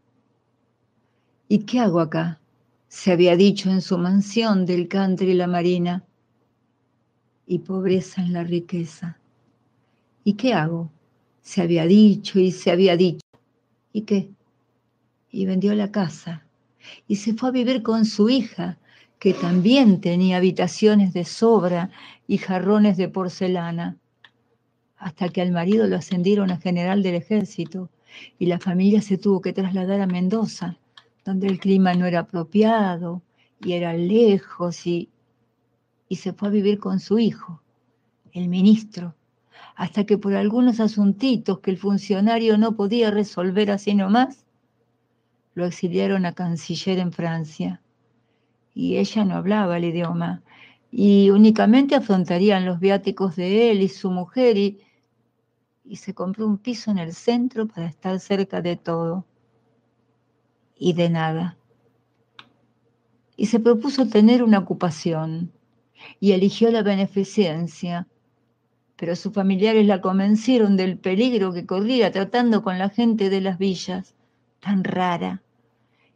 ¿Y qué hago acá? se había dicho en su mansión del country y la marina, y pobreza en la riqueza. ¿Y qué hago? Se había dicho y se había dicho. ¿Y qué? Y vendió la casa y se fue a vivir con su hija, que también tenía habitaciones de sobra y jarrones de porcelana, hasta que al marido lo ascendieron a general del ejército y la familia se tuvo que trasladar a Mendoza donde el clima no era apropiado y era lejos y, y se fue a vivir con su hijo, el ministro, hasta que por algunos asuntitos que el funcionario no podía resolver así nomás, lo exiliaron a canciller en Francia. Y ella no hablaba el idioma y únicamente afrontarían los viáticos de él y su mujer y, y se compró un piso en el centro para estar cerca de todo y de nada. Y se propuso tener una ocupación y eligió la beneficencia, pero sus familiares la convencieron del peligro que corría tratando con la gente de las villas, tan rara,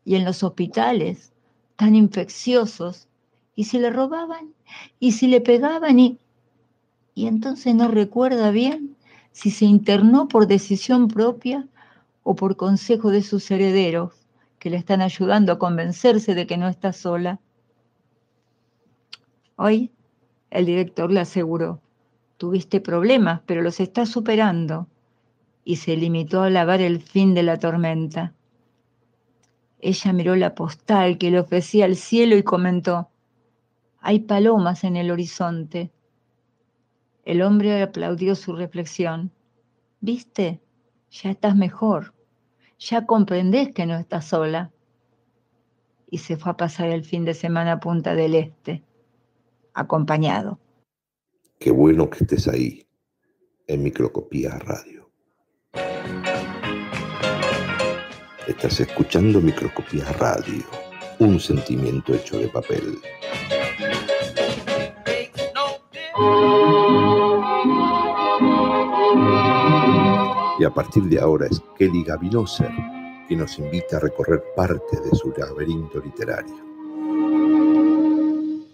y en los hospitales, tan infecciosos, y si le robaban, y si le pegaban, y, y entonces no recuerda bien si se internó por decisión propia o por consejo de sus herederos que le están ayudando a convencerse de que no está sola. Hoy el director le aseguró, tuviste problemas, pero los estás superando, y se limitó a lavar el fin de la tormenta. Ella miró la postal que le ofrecía el cielo y comentó, hay palomas en el horizonte. El hombre aplaudió su reflexión. ¿Viste? Ya estás mejor ya comprendés que no estás sola. Y se fue a pasar el fin de semana a Punta del Este, acompañado. Qué bueno que estés ahí, en Microscopías Radio. Estás escuchando Microscopías Radio, un sentimiento hecho de papel. Y a partir de ahora es Kelly Gavinoser quien nos invita a recorrer parte de su laberinto literario.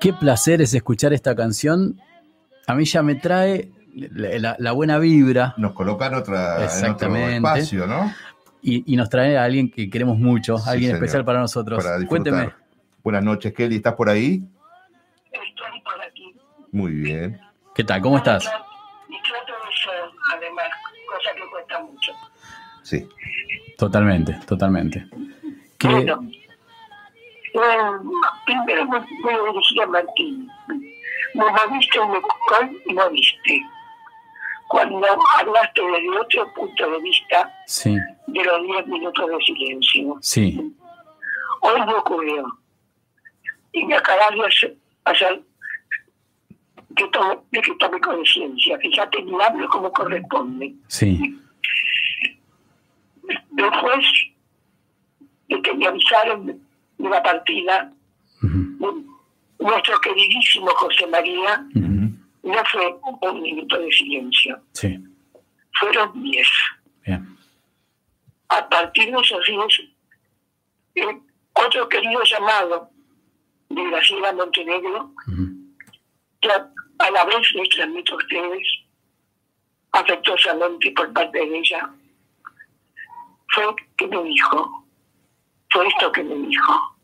Qué placer es escuchar esta canción. A mí ya me trae la, buena vibra. Nos colocan otra, Exactamente. otro espacio, ¿no? Y, nos trae a alguien que queremos mucho, alguien especial para nosotros. Para Cuénteme. Buenas noches, Kelly. ¿Estás por ahí? Estoy por aquí. Muy bien. ¿Qué tal? ¿Cómo estás? Trato de eh, además, cosa que cuesta mucho. Sí. Totalmente, totalmente. Que, bueno primero me voy a a Martín. Me moviste un local y no viste. Cuando hablaste desde otro punto de vista Sí, de los 10 minutos de silencio. sí, Hoy me ocurrió. Y me acabas de hacer, que tome, que tome conciencia. Fíjate, ni hablo como corresponde. sí, Después de que me avisaron de la partida, nuestro queridísimo José María no fue un minuto de silencio, sí, fueron diez. bien. A partir de esos días, el otro querido llamado de Graciela Montenegro, que a, a la vez les transmito a ustedes, afectuosamente por parte de ella, fue que me dijo, fue esto que me dijo.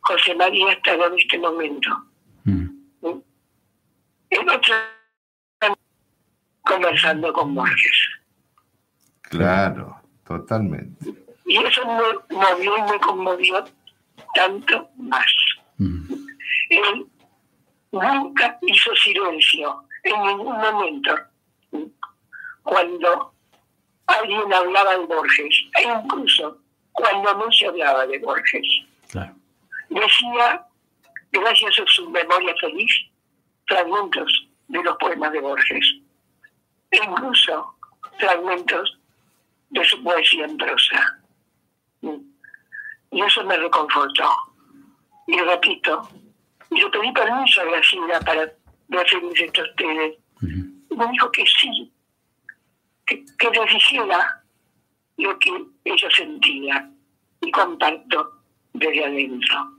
José María estaba en este momento. En otra conversando con Borges. Claro, totalmente. Y eso me movió y me conmovió tanto más. Él nunca hizo silencio en ningún momento cuando alguien hablaba de Borges, e incluso cuando no se hablaba de Borges. Decía, gracias a su memoria feliz, fragmentos de los poemas de Borges, e incluso fragmentos de su poesía en prosa. Y eso me reconfortó. Y repito, yo pedí permiso a Graciela para referirse a ustedes. Y me dijo que sí, que, que les dijera lo que ella sentía. Y comparto desde adentro.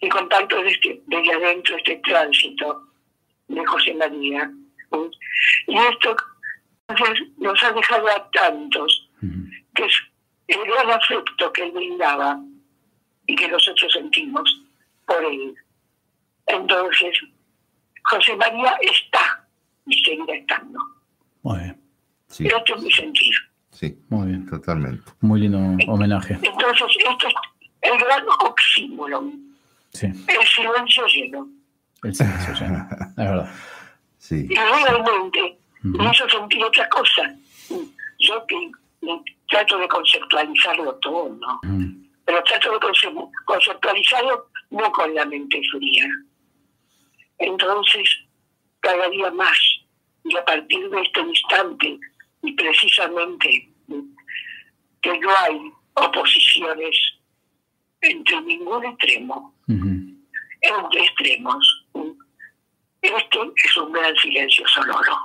Y comparto desde, desde adentro este tránsito de José María. Y esto entonces, nos ha dejado a tantos, que es el gran afecto que él brindaba y que nosotros sentimos por él. Entonces, José María está y seguirá estando. Muy bien, Sí, Esto es mi sentir. Sí, muy bien. totalmente. Muy lindo homenaje. Entonces, esto es el gran oxímoron, Sí, el silencio lleno. el silencio ya. Es verdad. Sí. Y realmente me hizo sentir otra cosa. Yo que trato de conceptualizarlo todo, ¿no? Pero trato de conce- conceptualizarlo no con la mente fría. Entonces, cada día más, y a partir de este instante, y precisamente que no hay oposiciones entre ningún extremo, entre extremos. Este es un gran silencio sonoro.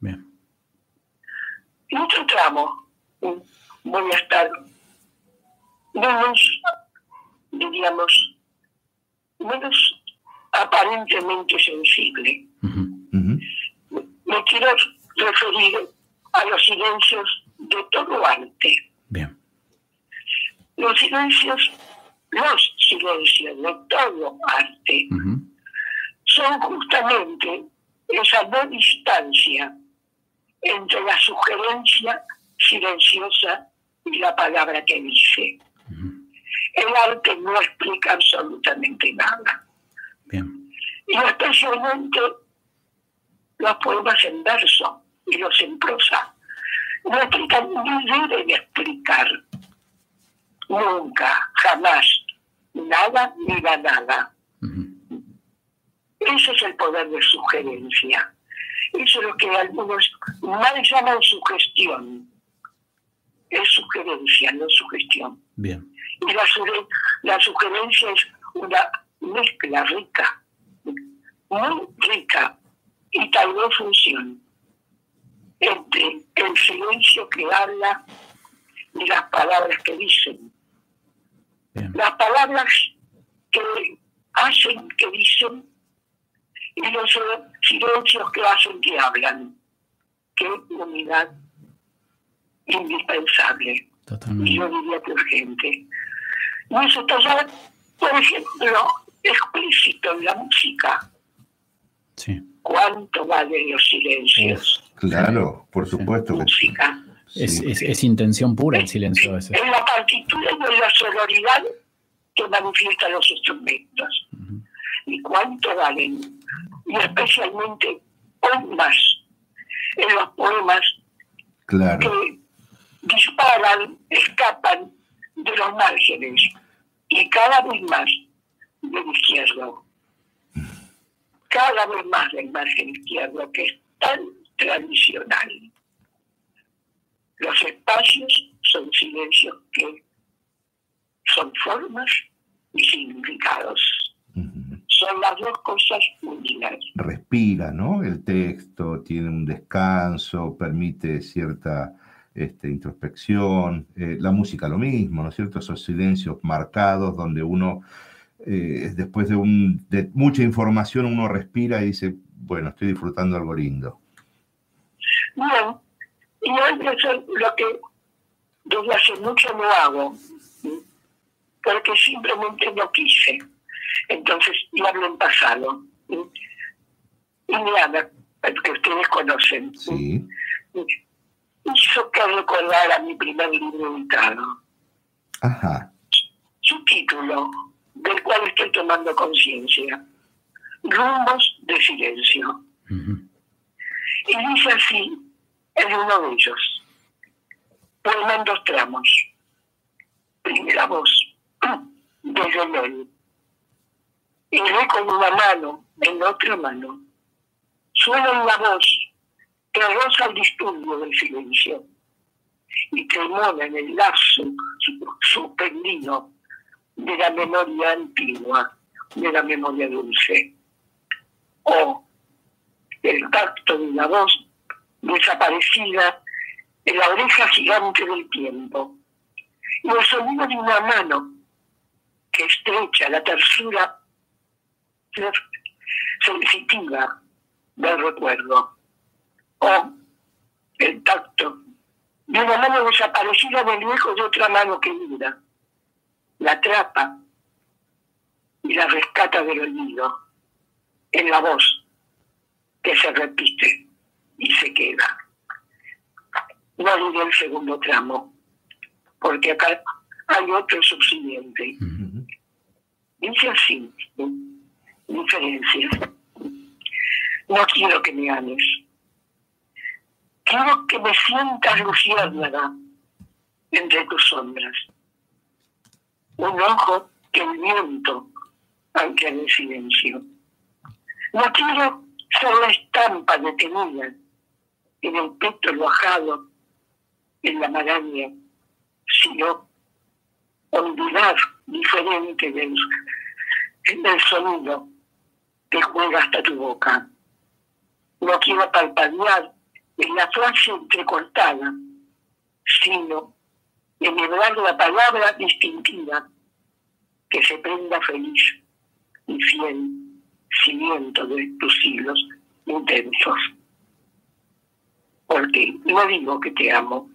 Bien. En otro tramo voy a estar menos, diríamos, menos aparentemente sensible. Me quiero referir a los silencios de todo arte. Bien. Los silencios, los silencios de todo arte son justamente esa no distancia entre la sugerencia silenciosa y la palabra que dice. El arte no explica absolutamente nada. Y especialmente los poemas en verso y los en prosa. No explican ni deben explicar nunca, jamás, nada ni nada. Ese es el poder de sugerencia. Eso es lo que algunos mal llaman sugestión. Es sugerencia, no sugestión. Bien. Y la, la sugerencia es una mezcla rica, muy rica, y tal vez función entre el silencio que habla y las palabras que dicen. Las palabras que hacen que dicen y los silencios que hacen que hablan. Qué unidad indispensable. Y yo diría que urgente. Y eso está ya, por ejemplo, explícito en la música. Sí. ¿Cuánto valen los silencios? Claro, por supuesto que sí. Música. Es, es, es, intención pura el silencio veces. Es la partitura de la sonoridad que manifiestan los instrumentos. Y cuánto valen. Y especialmente más en los poemas claro. que disparan, escapan de los márgenes y cada vez más del izquierdo. Cada vez más del margen izquierdo, que es tan tradicional. Los espacios son silencios que son formas y significados. Son las dos cosas únicas. Respira, ¿no? El texto tiene un descanso, permite cierta este, introspección. Eh, la música lo mismo, ¿no es cierto? Esos silencios marcados donde uno, eh, después de, un, de mucha información, uno respira y dice, bueno, estoy disfrutando algo lindo. Bueno, y eso es lo que desde hace mucho no hago, porque simplemente no quise. Entonces, y hablo en pasado. Y Ana, que ustedes conocen, sí. hizo que recordar a mi primer libro editado. Ajá. Su título, del cual estoy tomando conciencia, Rumbos de Silencio. Y dice así, en uno de ellos, poema en dos tramos. Primera voz, desde él. Y con una mano, en la otra mano. Suena una voz que roza el disturbio del silencio y tremona en el lazo suspendido de la memoria antigua, de la memoria dulce. O el tacto de la voz desaparecida en la oreja gigante del tiempo y el sonido de una mano que estrecha la tersura sensitiva del recuerdo o el tacto de una mano desaparecida del viejo de otra mano querida la atrapa y la rescata del olvido en la voz que se repite y se queda. No diré el segundo tramo, porque acá hay otro subsiguiente. Dice así, diferencias. No quiero que me ames. Quiero que me sientas luciérnaga entre tus sombras. Un ojo que el viento aunque en el silencio. No quiero ser la estampa detenida en el pecho bajado, en la maraña, sino ondular diferente del, del sonido que juega hasta tu boca. No quiero palpadear en la frase entrecortada, sino enhebrar la palabra distintiva que se prenda feliz y fiel cimiento de tus siglos intensos porque no digo que te amo,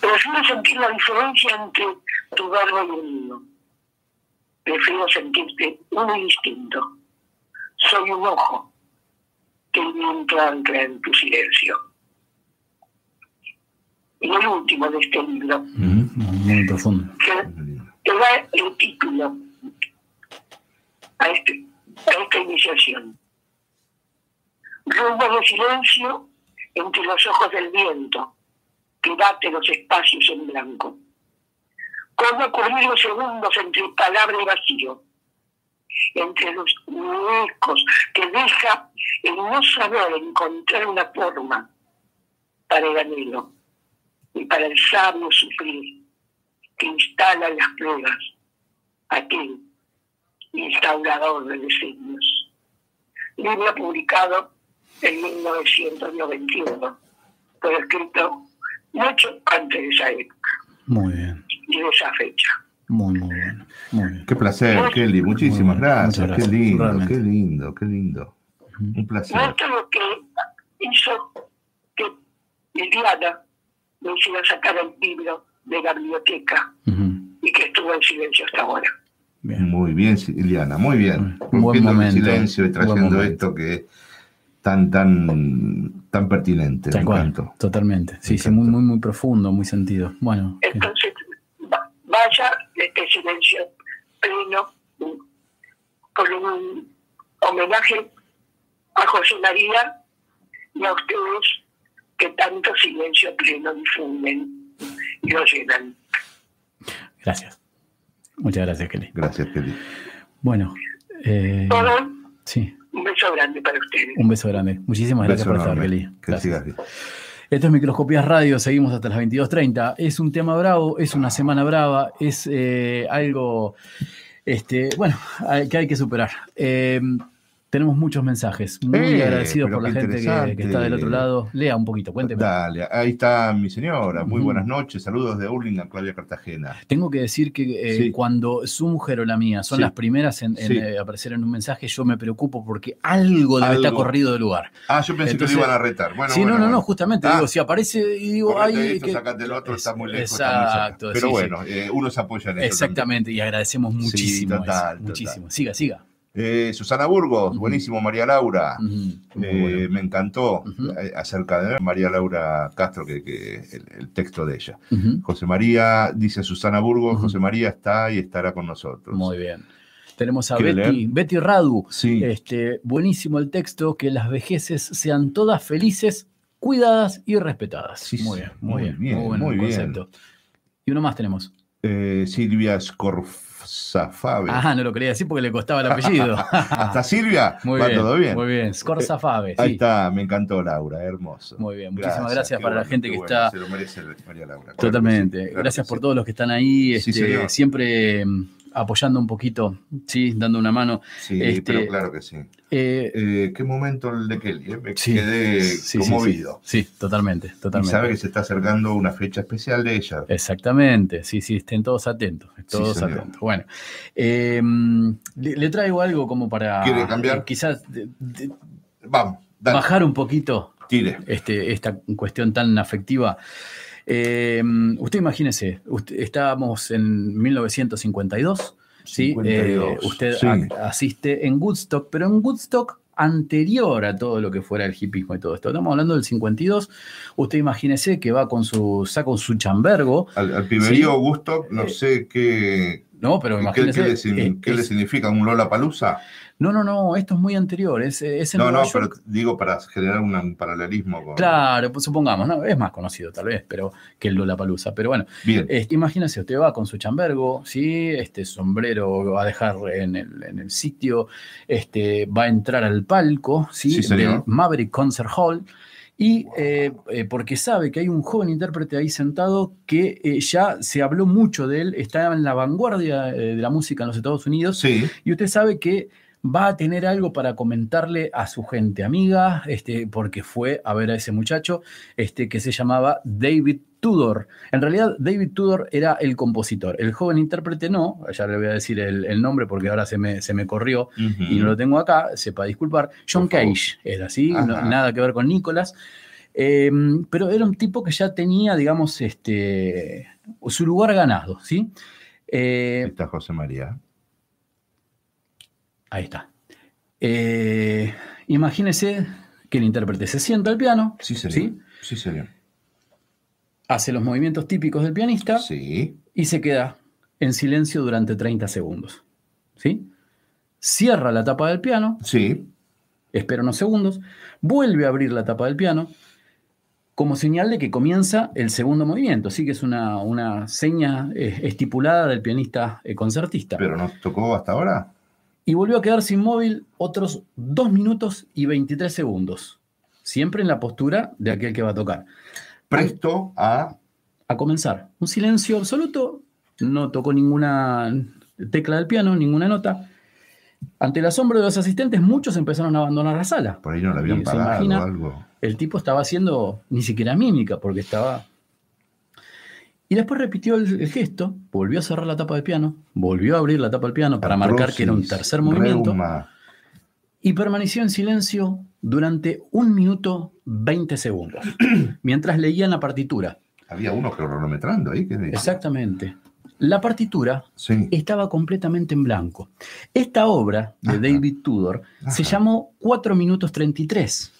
pero sí sentir la diferencia entre tu verbo y el mío. Prefiero sentirte muy distinto. Soy un ojo que viento ancla en tu silencio. Y el último de este libro, muy profundo, que, da el título a, este, a esta iniciación. Rumbo de silencio entre los ojos del viento que bate los espacios en blanco. ¿Cómo cubrir los segundos entre palabra y vacío? Entre los huecos que deja el no saber encontrar una forma para el anhelo y para el sabio sufrir que instala las pruebas, aquel instaurador de designios. Libro publicado en 1991, fue escrito mucho antes de esa época. Muy bien. Y de esa fecha. Muy, muy bueno. Muy bien. Qué placer, Kelly. Muchísimas gracias. Qué lindo, qué lindo, qué lindo. Un placer. Esto es lo que hizo que Liliana me hiciera sacar el libro de la biblioteca y que estuvo en silencio hasta ahora. Muy bien, Liliana, muy bien. Buen momento, el silencio y trayendo esto que tan, tan, tan pertinente. Tal cual, totalmente. Sí, sí, muy, muy, muy profundo, muy sentido. Bueno, Entonces, va- vaya este silencio pleno con un homenaje a José María y a ustedes que tanto silencio pleno difunden y lo llenan. gracias. Muchas gracias, Kelly. Gracias, Kelly. Bueno, eh, Todo, sí, un beso grande para ustedes. un beso grande. Muchísimas gracias por estar. Kelly. Que Gracias. sigas bien. Esto es Microscopías Radio, seguimos hasta las 22.30. Es un tema bravo, es una semana brava, es eh, algo este, bueno, que hay que superar. Eh, tenemos muchos mensajes, muy Eh, agradecidos por la gente que, está del otro lado. Lea un poquito, cuénteme. Dale, ahí está mi señora. Muy buenas noches. Saludos de Hurlingham, Claudia Cartagena. Tengo que decir que eh, Sí. cuando su mujer o la mía son Sí. las primeras en, en, Sí. eh, aparecer en un mensaje, yo me preocupo porque algo debe estar corrido del lugar. Ah, yo pensé Entonces- que lo iban a retar. Bueno, sí, bueno, no, no, bueno. no, justamente Ah, digo, si aparece y digo, ay, esto, que- sacate el otro, está muy lejos. está Exacto, muy. Pero bueno, eh, uno se apoya en eso. Exactamente, y agradecemos Sí, muchísimo. total, eso, total. muchísimo. Siga, siga. Eh, Susana Burgos, buenísimo, María Laura. Eh, bueno. Me encantó eh, acerca de María Laura Castro, que, que el, el texto de ella. José María, dice Susana Burgos, José María está y estará con nosotros. Muy bien. Tenemos a ¿Quiere Betty, leer? Betty Radu. Sí. Este, buenísimo el texto, que las vejeces sean todas felices, cuidadas y respetadas. muy bien, muy, muy bien, bien, muy el bien. concepto. Y uno más tenemos. Eh, Silvia Scorzafabe. Ah, no lo quería decir porque le costaba el apellido. ¿Hasta Silvia? Muy Va bien, todo bien. muy bien. Scorza Fabe, Ahí sí. está, me encantó Laura, hermoso. Muy bien, muchísimas gracias, para la gente que bueno, está. Se lo merece María Laura. Totalmente. claro Gracias por sí. todos los que están ahí, este, siempre mm, apoyando un poquito, sí, dando una mano. Sí, Este, pero claro que sí. eh, Eh, qué momento el de Kelly, eh, me Sí, quedé sí, conmovido. Sí, sí, totalmente, Y totalmente. sabe que se está acercando una fecha especial de ella. Exactamente, sí, sí, estén todos atentos, todos atentos. Bueno, eh, le, le traigo algo como para ¿Quiere cambiar? eh, quizás de- de- Vamos, dale. bajar un poquito Tire. este, esta cuestión tan afectiva. Eh, usted imagínese, usted- estábamos en 1952, ¿sí? 52, Eh, usted sí. a- asiste en Woodstock, pero en Woodstock anterior a todo lo que fuera el hipismo y todo esto. Estamos hablando del 52. Usted imagínese que va con su, saca con su chambergo. Al, al piberío ¿sí? Gusto, no Eh, sé qué, No, pero qué, le, eh, qué le es- significa un Lola Palusa. no, no, no, esto es muy anterior. Es, es en No, no, pero digo para generar un paralelismo con. Claro, pues supongamos, ¿no? es más conocido tal vez, pero que el Lollapalooza. Pero bueno, Bien. este, imagínese, usted va con su chambergo, ¿sí? Este sombrero va a dejar en el, en el sitio, este, va a entrar al palco, ¿sí? Sí, señor. Del Maverick Concert Hall. Y eh, eh, porque sabe que hay un joven intérprete ahí sentado que eh, ya se habló mucho de él, está en la vanguardia de la música en los Estados Unidos. Sí. Y usted sabe que va a tener algo para comentarle a su gente amiga, este, porque fue a ver a ese muchacho este, que se llamaba David Tudor. En realidad, David Tudor era el compositor. El joven intérprete no, ya le voy a decir el, el nombre porque ahora se me, se me corrió y no lo tengo acá, sepa disculpar. John Cage era así, no- nada que ver con Nicholas. Eh, pero era un tipo que ya tenía, digamos, este, su lugar ganado, ¿sí? Eh, Está José María. Ahí está. Eh, imagínese que el intérprete se sienta al piano, Sí, señor. ¿sí? Sí, señor. hace los movimientos típicos del pianista Sí. y se queda en silencio durante 30 segundos. ¿sí? Cierra la tapa del piano, Sí. espera unos segundos, vuelve a abrir la tapa del piano como señal de que comienza el segundo movimiento. Sí que es una, una seña eh, estipulada del pianista eh, concertista. Pero nos tocó hasta ahora. Y volvió a quedarse inmóvil otros 2 minutos y 23 segundos, siempre en la postura de aquel que va a tocar. Presto a. A comenzar. Un silencio absoluto, no tocó ninguna tecla del piano, ninguna nota. Ante el asombro de los asistentes, muchos empezaron a abandonar la sala. Por ahí no le habían Y se pagado imagina- algo. El tipo estaba haciendo ni siquiera mímica porque estaba... Y después repitió el, el gesto, volvió a cerrar la tapa del piano, volvió a abrir la tapa del piano para marcar que era un tercer movimiento. reuma. y permaneció en silencio durante un minuto 20 segundos, mientras leían la partitura. Había uno cronometrando ahí. ¿qué? Exactamente. La partitura estaba completamente en blanco. Esta obra de David Tudor se llamó 4 minutos 33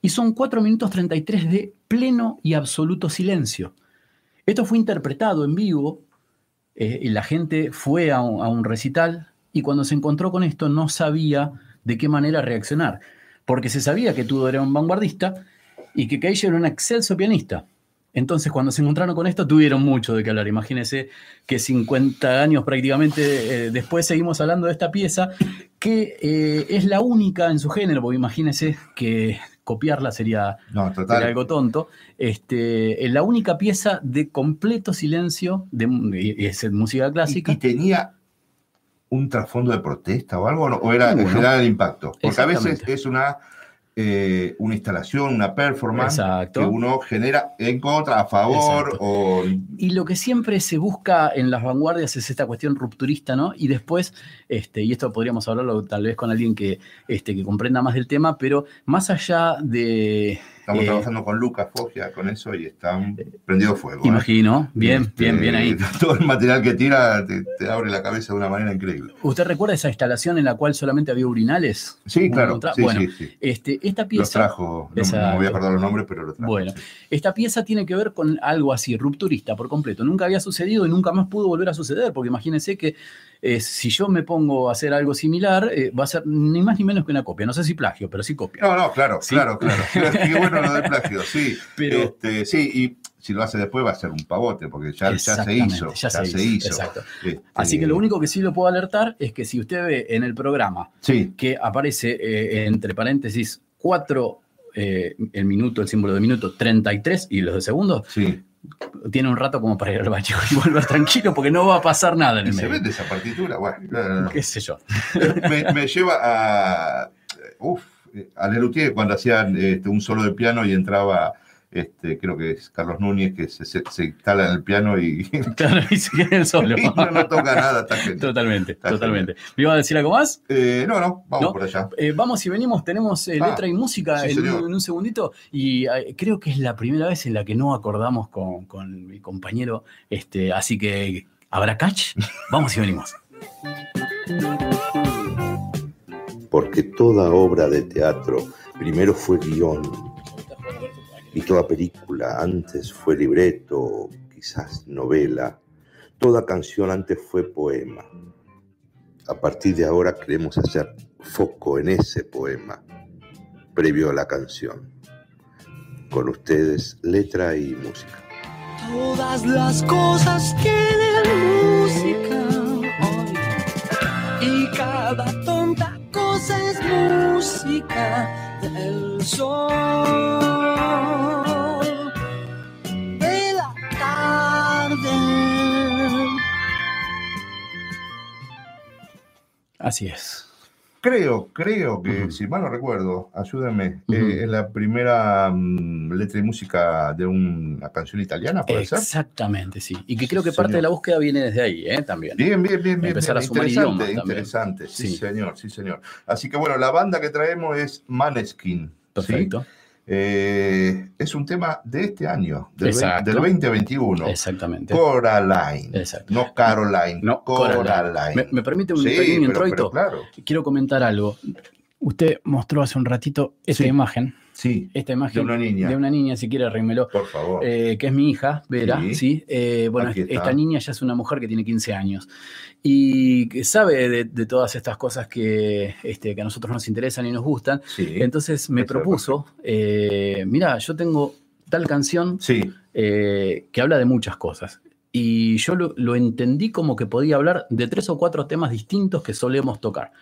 y son 4 minutos 33 de pleno y absoluto silencio. Esto fue interpretado en vivo eh, y la gente fue a un, recital y cuando se encontró con esto no sabía de qué manera reaccionar, porque se sabía que Tudor era un vanguardista y que Cage era un excelso pianista. Entonces, cuando se encontraron con esto, tuvieron mucho de qué hablar. Imagínense que 50 años prácticamente eh, después seguimos hablando de esta pieza, que eh, es la única en su género, porque imagínense que copiarla sería, algo tonto. Este, es la única pieza de completo silencio, de, es música clásica. Y, tenía un trasfondo de protesta o algo, o era en general el impacto. Porque a veces es una eh, una instalación, una performance que uno genera en contra, a favor. O... Y lo que siempre se busca en las vanguardias es esta cuestión rupturista, ¿no? Y después, este, y esto podríamos hablarlo tal vez con alguien que, este, que comprenda más del tema, pero más allá de Estamos eh, trabajando con Lucas Foggia con eso y están prendido fuego. ¿eh? Imagino, bien, este, bien, bien ahí. Todo el material que tira te, abre la cabeza de una manera increíble. ¿Usted recuerda esa instalación en la cual solamente había urinales? Sí, claro. bueno, Este, esta pieza. Los trajo, no, me voy a acordar los nombres, pero lo trajo. Bueno, esta pieza tiene que ver con algo así, rupturista por completo. Nunca había sucedido y nunca más pudo volver a suceder, porque imagínense que si yo me pongo a hacer algo similar, eh, va a ser ni más ni menos que una copia. No sé si plagio, pero sí copia. No, no, claro, claro, claro. Qué bueno lo del plagio, sí. Pero, este, sí, y si lo hace después va a ser un pavote, porque ya, ya se hizo. Ya, se, hizo. Exacto. Este, Así que lo único que sí lo puedo alertar es que si usted ve en el programa que aparece eh, entre paréntesis 4 eh, el minuto, el símbolo de minuto, 33 y los de segundos, sí tiene un rato como para ir al baño y volver tranquilo porque no va a pasar nada en el medio. Se vende esa partitura, bueno. ¿Qué sé yo? me, lleva a. Uf, a Lelutier cuando hacían este, un solo de piano y entraba este, creo que es Carlos Núñez, que se, se, instala en el piano y, claro, y se queda el solo. y no, toca nada. Totalmente, totalmente. ¿Me iba a decir algo más? Eh, no, no, vamos por allá. Eh, vamos y venimos, tenemos eh, ah, letra y música en, un, segundito y creo que es la primera vez en la que no acordamos con, con mi compañero, este, así que, ¿habrá catch? Vamos y venimos. Porque toda obra de teatro primero fue guion y toda película antes fue libreto, quizás novela. Toda canción antes fue poema. A partir de ahora queremos hacer foco en ese poema, previo a la canción. Con ustedes, letra y música. Todas las cosas tienen música y cada tonta cosa es música del sol. Así es. Creo, creo que, si mal no recuerdo, ayúdenme, eh, es la primera mm, letra y música de una canción italiana, ¿puede Exactamente, sí. Y que creo que parte de la búsqueda viene desde ahí, ¿eh? También. Bien, bien, bien. bien Empezar a sumar interesante, interesante, sí, señor, sí, señor. Así que bueno, la banda que traemos es Maneskin. Perfecto. Eh, es un tema de este año, del, 2021. Exactamente. Coraline. No Caroline. No, Coraline. ¿Me, permite un pequeño introito? claro. Quiero comentar algo. Usted mostró hace un ratito esta imagen. Sí. Esta imagen. De una niña. De una niña, si quiere, rímelo. Por favor. Eh, que es mi hija, Vera. Sí. Eh, bueno, esta niña ya es una mujer que tiene 15 años y que sabe de, todas estas cosas que, este, que a nosotros nos interesan y nos gustan. Entonces me propuso, eh, mira, yo tengo tal canción que habla de muchas cosas. Y yo lo entendí como que podía hablar de tres o cuatro temas distintos que solemos tocar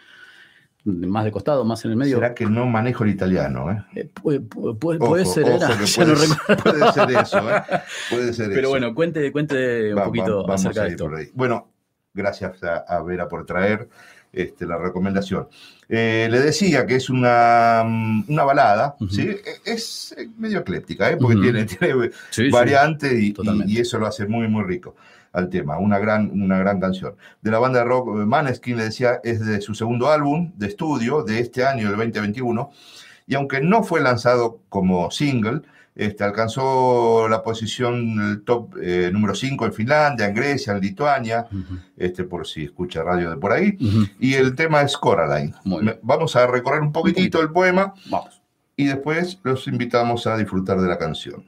más de costado, más en el medio. ¿Será que no manejo el italiano? Eh? eh puede, ser, era, puede, puede, ser eso, ¿eh? Puede ser Pero bueno, cuente, cuente un poquito acerca de esto. Bueno, gracias a, Vera por traer este, la recomendación. Eh, le decía que es una, una balada, ¿sí? Es medio ecléptica, ¿eh? porque tiene, tiene variantes y, y, eso lo hace muy, muy rico al tema. Una gran, una gran canción. De la banda de rock Maneskin, le decía, es de su segundo álbum de estudio de este año, el 2021. Y aunque no fue lanzado como single, Este, alcanzó la posición top eh, número 5 en Finlandia, en Grecia, en Lituania, este, por si escucha radio de por ahí. Y el tema es Coraline. Vamos a recorrer un poquitito el poema. Vamos. Y después los invitamos a disfrutar de la canción.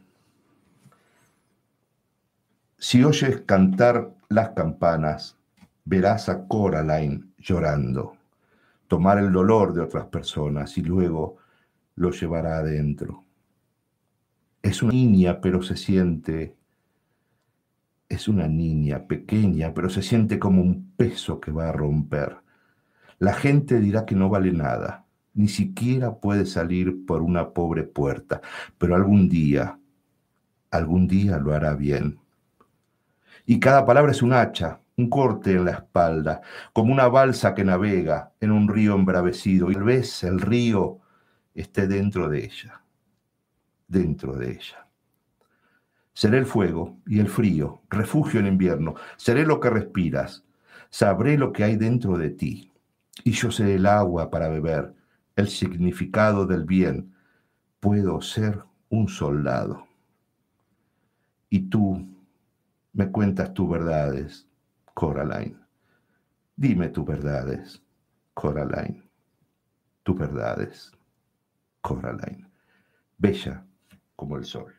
Si oyes cantar las campanas, verás a Coraline llorando, tomar el dolor de otras personas y luego lo llevará adentro. Es una niña, pero se siente, es una niña pequeña, pero se siente como un peso que va a romper. La gente dirá que no vale nada, ni siquiera puede salir por una pobre puerta, pero algún día, algún día lo hará bien y cada palabra es un hacha, un corte en la espalda, como una balsa que navega en un río embravecido, y tal vez el río esté dentro de ella, dentro de ella. Seré el fuego y el frío, refugio en invierno, seré lo que respiras, sabré lo que hay dentro de ti, y yo seré el agua para beber, el significado del bien. Puedo ser un soldado. Y tú, me cuentas tus verdades, Coraline. Dime tus verdades, Coraline. Tus verdades, Coraline. Bella como el sol.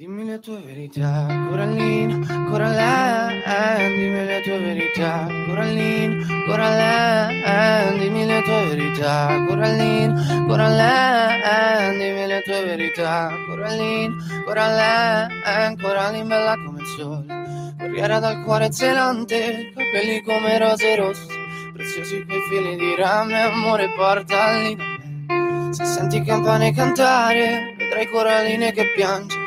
Dimmi le tue verità, Coraline, Coraline, dimmi le tue verità, Coraline, Coraline, dimmi le tue verità, Coraline, Coraline, dimmi le tue verità, Coraline, Coraline, Coraline bella come il sole, corriera dal cuore zelante, capelli come rose rosse, preziosi quei fili di rame, amore portali da. Se senti campane cantare, vedrai Coraline che piange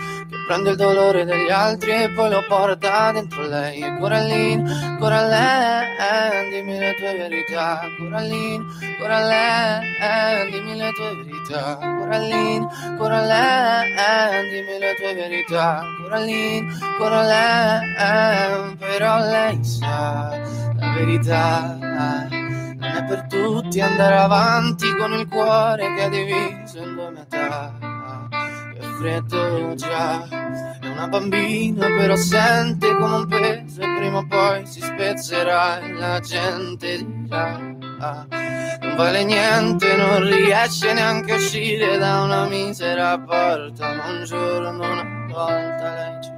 prende il dolore degli altri e poi lo porta dentro lei. E Coraline, Coraline, dimmi le tue verità. Coraline, Coraline, dimmi le tue verità. Coraline, Coraline, dimmi le tue verità. Coraline, Coraline, però lei sa la verità. Non è per tutti andare avanti con il cuore che è diviso in due metà freddo già. È una bambina però sente come un peso e prima o poi si spezzerà e la gente dirà. Ah, non vale niente, non riesce neanche a uscire da una misera porta, ma un giorno una volta lei ci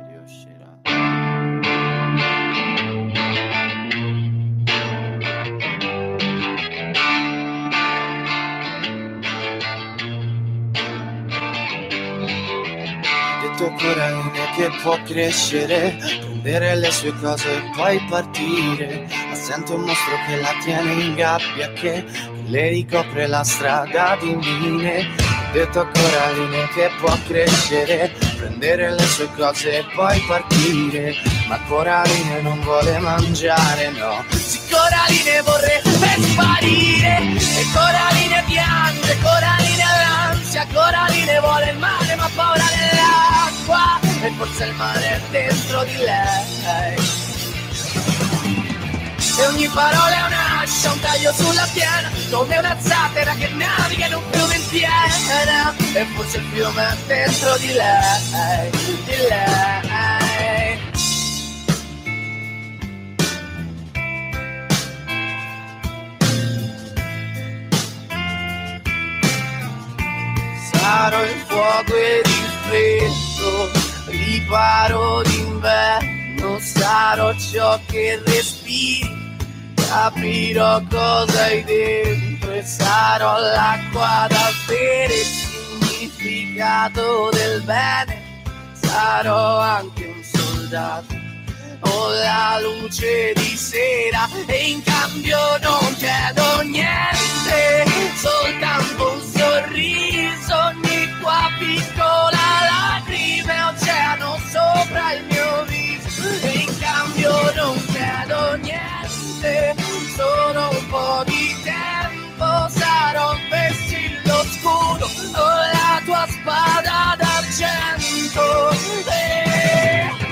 detto Coraline che può crescere, prendere le sue cose e poi partire. Ma sente un mostro che la tiene in gabbia, che le ricopre la strada di mine. Detto Coraline che può crescere, prendere le sue cose e poi partire. Ma Coraline non vuole mangiare, no. Sì, Coraline vorrebbe sparire. E Coraline piange, Coraline l'ansia, Coraline vuole il mare, ma paura dell'acqua. E forse il mare è dentro di lei. E ogni parola è un'ascia, un taglio sulla piena, come una zattera che naviga in un fiume in piena. E forse il fiume è dentro di lei, di lei. Sarò il fuoco ed il freddo, riparo d'inverno, sarò ciò che respiri capirò cosa hai dentro e sarò l'acqua da bere, il significato del bene, sarò anche un soldato o la luce di sera e in cambio non chiedo niente, soltanto un sorriso, ogni qua piccola lacrime, oceano sopra il mio viso e in cambio non chiedo niente te, solo un po' di tempo sarò un vessillo scuro o la tua spada d'argento. E, e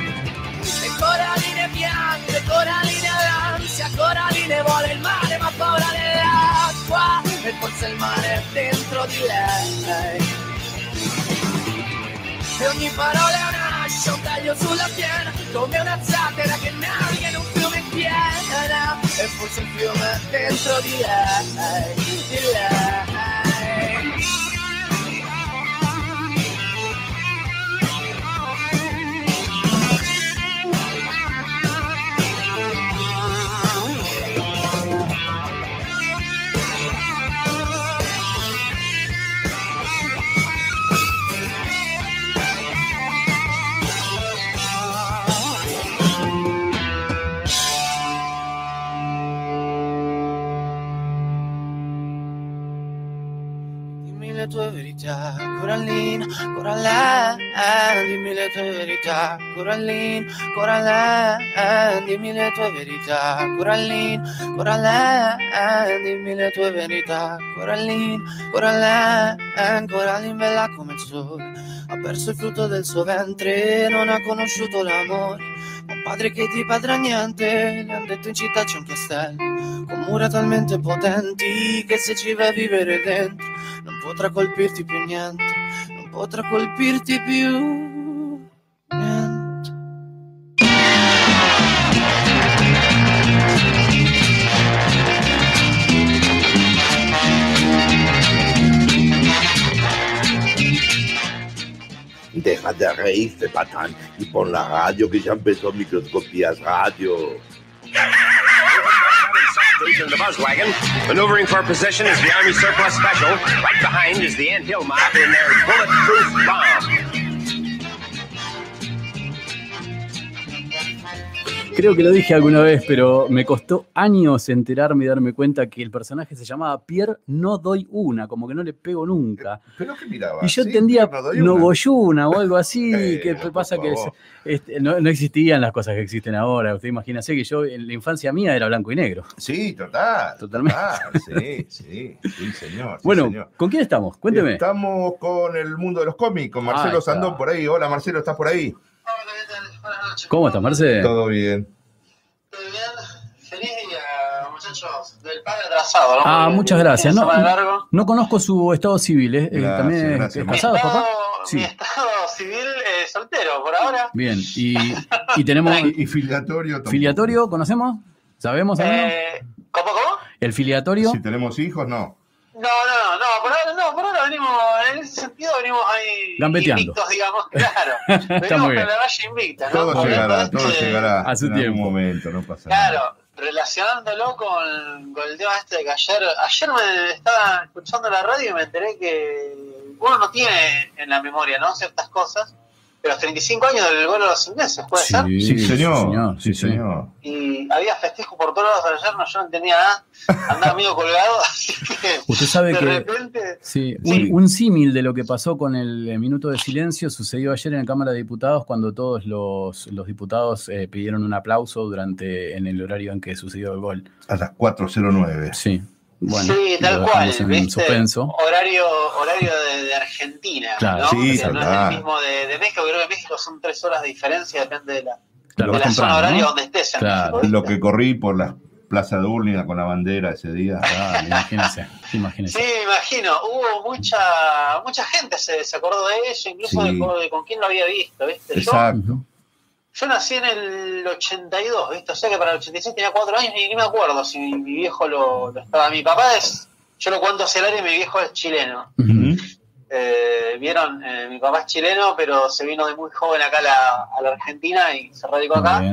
Coraline piange, Coraline l'ansia, Coraline vuole il mare ma paura dell'acqua e forse il mare è dentro di lei. e ogni parola è una lancia, un taglio sulla piena, come una zattera che naviga in un fiume piena, e forse il fiume è dentro di lei, di lei. Le tue verità, Corallina, Corallina, dimmi le tue verità, Corallina, Corallina, dimmi le tue verità, Corallina, Corallina, dimmi le tue verità, Corallina, Corallina, Corallina bella come il sole, ha perso il frutto del suo ventre, non ha conosciuto l'amore, un padre che ti padrà niente, le han detto in città c'è un castello, con mura talmente potenti che se ci vai a vivere dentro non potrà colpirti più niente, non potrà colpirti più niente. Deja de reírte, patán, y pon la radio que ya empezó Microscopías Radio. In the buzz wagon. Maneuvering for position is the Army Surplus Special. Right behind is the Ant Hill Mob in their bulletproof bomb. Creo que lo dije alguna vez, pero me costó años enterarme y darme cuenta que el personaje se llamaba Pierre No Doy Una, como que no le pego nunca. ¿Pero qué miraba? Y yo ¿Sí? entendía No doy una. Nogoyuna o algo así, Eh, que por pasa que este, no, no existían las cosas que existen ahora. Usted imagínese que yo en la infancia mía era blanco y negro. Sí, total. Totalmente. total, sí, sí, sí, señor. sí, bueno, señor. ¿con quién estamos? Cuénteme. Estamos con el mundo de los cómics, con Marcelo. Sandón por ahí. Hola, Marcelo, ¿estás por ahí? ¿Cómo estás, Marce? Todo bien. Feliz día, muchachos, del padre atrasado, ¿no? Ah, Porque muchas gracias. No, no conozco su estado civil. ¿eh? Eh, Gracias, ¿También es- gracias, es casado, papá? Mi Sí. estado civil eh, soltero, por ahora. Bien. Y, y tenemos Y filiatorio tampoco. filiatorio, ¿conocemos? ¿Sabemos? Eh, ¿Cómo, cómo? ¿El filiatorio? Si tenemos hijos, no. No, no, no, por ahora no, por ahora venimos, en ese sentido venimos ahí Gambeteando. invictos, digamos, claro. Venimos con la valla invicta, ¿no? Todo llegará, todo este- llegará A su en algún tiempo. momento, no pasa nada. Claro, relacionándolo con, con el tema este de que ayer, ayer me estaba escuchando la radio y me enteré que uno no tiene en la memoria, ¿no? Ciertas cosas. De los 35 años del gol de los ingleses, ¿puede ser? Sí, señor. Sí, señor. Y había festejo por todos lados ayer, no, yo no entendía nada. Andaba medio colgado, así que Usted sabe de que repente... sí, Sí. un, un símil de lo que pasó con el minuto de silencio sucedió ayer en la Cámara de Diputados cuando todos los, los diputados eh, pidieron un aplauso durante en el horario en que sucedió el gol. A las 4.09. Sí. Bueno, sí, tal lo cual, dejamos en ¿viste? suspenso. Horario, horario de, de Argentina, Claro, ¿no? sí, Porque no es el mismo de, de México, creo que en México son tres horas de diferencia, depende de la, Claro, de la zona horaria ¿no? donde estés. Claro. México, Lo que corrí por la plaza de Urlinga con la bandera ese día. Claro, imagínese, imagínese. Sí, me imagino, hubo mucha mucha gente se, se acordó de eso, incluso Sí. de, con- de con quién lo había visto, ¿viste? Exacto. yo nací en el 82, ¿viste? O sea que para el 86 tenía cuatro años y ni me acuerdo si mi, mi viejo lo, lo estaba. Mi papá es, yo lo cuento hacia el área y mi viejo es chileno. Eh, Vieron, Eh, mi papá es chileno, pero se vino de muy joven acá a la, a la Argentina y se radicó acá.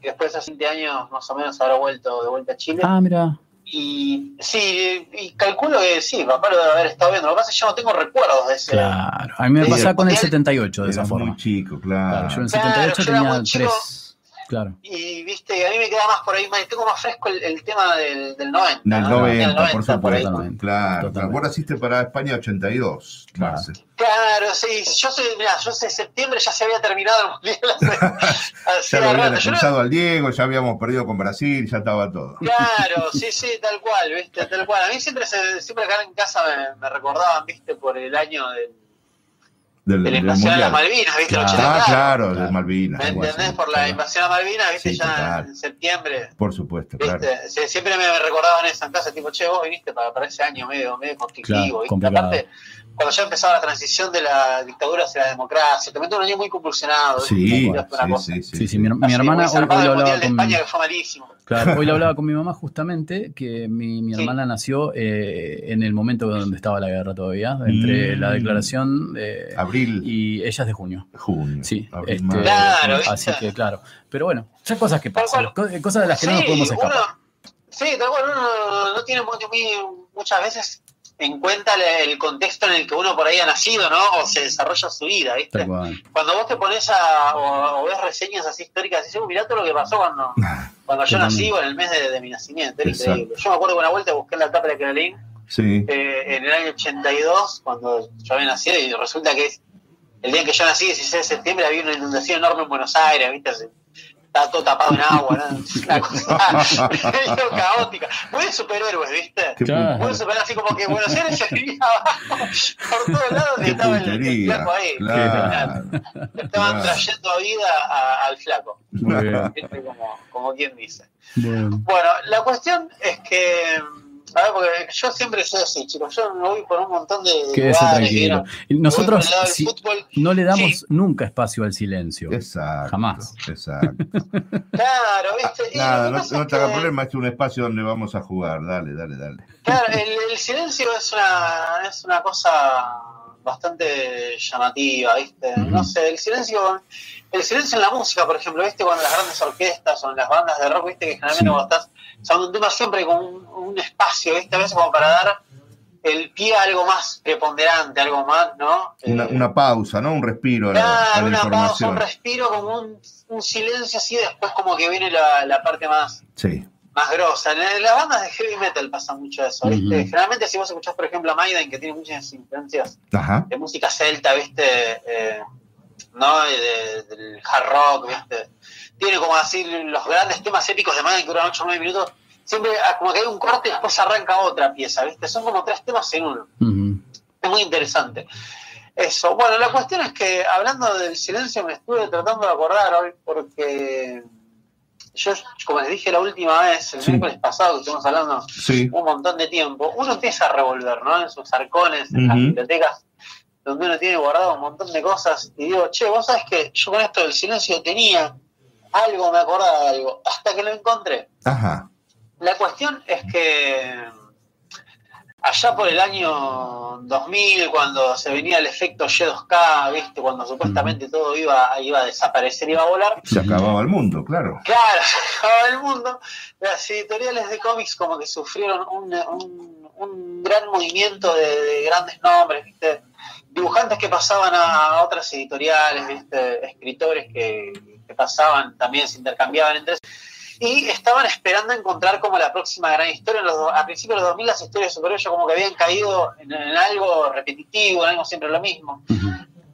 Y después hace 20 años más o menos habrá vuelto de vuelta a Chile. Ah, mira. Y sí, y calculo que sí, papá lo debe haber estado viendo. Lo que pasa es que yo no tengo recuerdos de ese. Claro. A mí me Sí, pasaba con el porque él- 78 de esa forma. muy chico, claro. Claro, yo en el Claro, 78 yo era tenía muy chico. 3. Claro. Y viste, a mí me queda más por ahí, más- tengo más fresco el, el tema del, del 90. En el ¿no? 90, Del por 90, por ahí. supuesto. Totalmente. Claro, claro. Vos naciste para España 82, Claro. Claro, sí, yo sé, mira, yo sé, septiembre ya se había terminado el mundial. Ya lo habían. Yo no- expulsado al Diego, ya habíamos perdido con Brasil, ya estaba todo. Claro, sí, sí, tal cual, viste, tal cual. A mí siempre, se, siempre acá en casa me, me recordaban, viste, por el año del, Del, de la invasión a las. Malvinas, ¿viste? El Ah, 80, claro, de Malvinas. ¿Me así. entendés? Por la invasión a Malvinas, ¿viste? Sí, ya total. en septiembre. Por supuesto, claro. ¿Viste? Sie- Siempre me recordaban eso en casa, tipo, che, vos viniste para, para ese año medio, medio conflictivo. Claro, ¿viste? Aparte, cuando ya empezaba la transición de la dictadura hacia la democracia, te meto un año muy convulsionado. Sí, sí, sí, Sí, sí, mi, hermana hoy, lo hablaba con España, que fue malísimo. Claro, hoy lo hablaba con mi mamá justamente, que mi, mi hermana nació eh, en el momento donde estaba la guerra todavía, entre Mm. la declaración de Abril. y ella es de junio. Junio. Sí, abril, este. Claro, así que claro. Pero bueno, son cosas que pasan, co- cosas de las que no nos podemos escapar. uno- sí, tal cual, uno no tiene muchas veces en cuenta el, contexto en el que uno por ahí ha nacido, ¿no? O se desarrolla su vida, ¿viste? Cuando vos te pones a, o, o ves reseñas así históricas, dices, "Uh, mirá todo lo que pasó cuando, cuando yo nací o en el mes de, de mi nacimiento, era Exacto. increíble. Yo me acuerdo que una vuelta busqué en la tapa de Clarín Sí. eh, en el año 82, cuando yo había nacido, y resulta que es el día en que yo nací, 16 de septiembre, había una inundación enorme en Buenos Aires, ¿viste? Estaba todo tapado en agua, ¿no? Una cosa medio caótica. Muy de superhéroes, ¿viste? Claro. Muy de superhéroes, así como que Buenos Aires se vivía abajo por todos lados y estaba el, flaco ahí. Claro. Estaban Claro. trayendo vida a- al flaco, Muy bien. Como, como quien dice. Bueno, la cuestión es que, porque yo siempre soy así, chicos, yo me voy por un montón de Quédese tranquilo. Nosotros no le damos Sí. nunca espacio al silencio. Exacto. Jamás. Exacto. Claro, ¿viste? Nada, no, no te haga que, problema, es un espacio donde vamos a jugar. Dale, dale, dale. Claro, el, el silencio es una, es una cosa bastante llamativa, ¿viste? No sé, el silencio, el silencio en la música, por ejemplo, ¿viste? Cuando las grandes orquestas o en las bandas de rock, ¿viste? Que generalmente Sí. cuando estás son un tema siempre con un, un espacio, ¿viste? A veces como para dar el pie a algo más preponderante, algo más, ¿no? Una, Eh, una pausa, ¿no? Un respiro Claro, la una pausa, un respiro, como un, un silencio así, después como que viene la, la parte más, Sí. Más grosa. En, las bandas de heavy metal pasa mucho eso, ¿viste? Generalmente si vos escuchás, por ejemplo, a Maiden, que tiene muchas influencias Ajá. de música celta, ¿viste? Eh, ¿No? De- del hard rock, ¿viste? Tiene como así los grandes temas épicos de Maiden que duran 8 o 9 minutos. Siempre ah, como que hay un corte y después arranca otra pieza, ¿viste? Son como tres temas en uno. Es muy interesante. Eso. Bueno, la cuestión es que hablando del silencio me estuve tratando de acordar hoy porque yo, como les dije la última vez, el Sí. miércoles pasado que estuvimos hablando Sí. un montón de tiempo, uno empieza a revolver, ¿no? En sus arcones, en las bibliotecas, donde uno tiene guardado un montón de cosas y digo, che, vos sabés que yo con esto del silencio tenía algo, me acordaba de algo, hasta que lo encontré. Ajá. La cuestión es que allá por el año 2000, cuando se venía el efecto Y2K, ¿viste? cuando supuestamente todo iba, iba a desaparecer, iba a volar. Se acababa el mundo, claro. Claro, se acababa el mundo. Las editoriales de cómics como que sufrieron un, un- un gran movimiento de, de grandes nombres, ¿viste? Dibujantes que pasaban a otras editoriales, ¿viste? Escritores que, que pasaban, también se intercambiaban entre sí. Y estaban esperando encontrar como la próxima gran historia. En los a principios de los 2000 las historias de superhéroes como que habían caído en, en algo repetitivo, en algo siempre lo mismo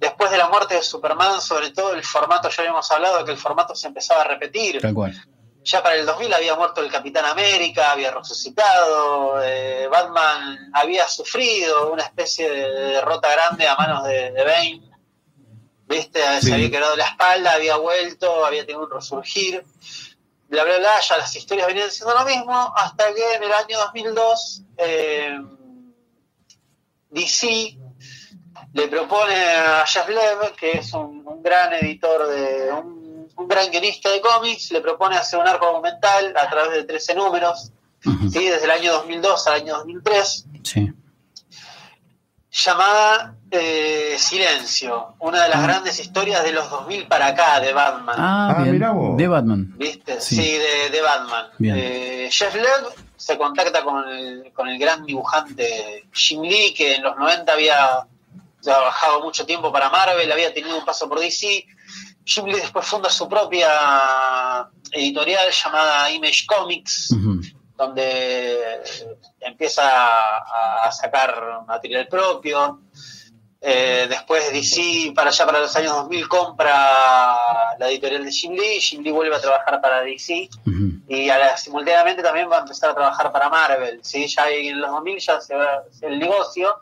después de la muerte de Superman, sobre todo el formato, ya habíamos hablado de que el formato se empezaba a repetir. Tal cual. Ya para el 2000 había muerto el Capitán América, había resucitado, eh, Batman había sufrido una especie de derrota grande a manos de, de Bane. ¿Viste? Sí. Se había quedado la espalda, había vuelto, había tenido un resurgir. Bla, bla, bla, ya las historias venían siendo lo mismo, hasta que en el año 2002 eh, DC le propone a Jeff Lev, que es un, un gran editor de un, un gran guionista de cómics, le propone hacer un arco documental a través de 13 números, ¿sí? desde el año 2002 al año 2003, Sí. Llamada eh, Silencio, una de las grandes historias de los 2000 para acá de Batman. Ah, Ah, bien. mirá vos. De Batman. ¿Viste? Sí. Sí, de, de Batman. Eh, Jeff Lev se contacta con el, con el gran dibujante Jim Lee, que en los 90 había trabajado mucho tiempo para Marvel, había tenido un paso por DC. Jim Lee después funda su propia editorial llamada Image Comics, Ujú. Donde empieza a, sacar material propio. Eh, después DC, para allá para los años 2000, compra la editorial de Jim Lee. Jim Lee vuelve a trabajar para DC Ujú. y a la- simultáneamente también va a empezar a trabajar para Marvel. ¿sí? Ya en los 2000 ya se va, el negocio,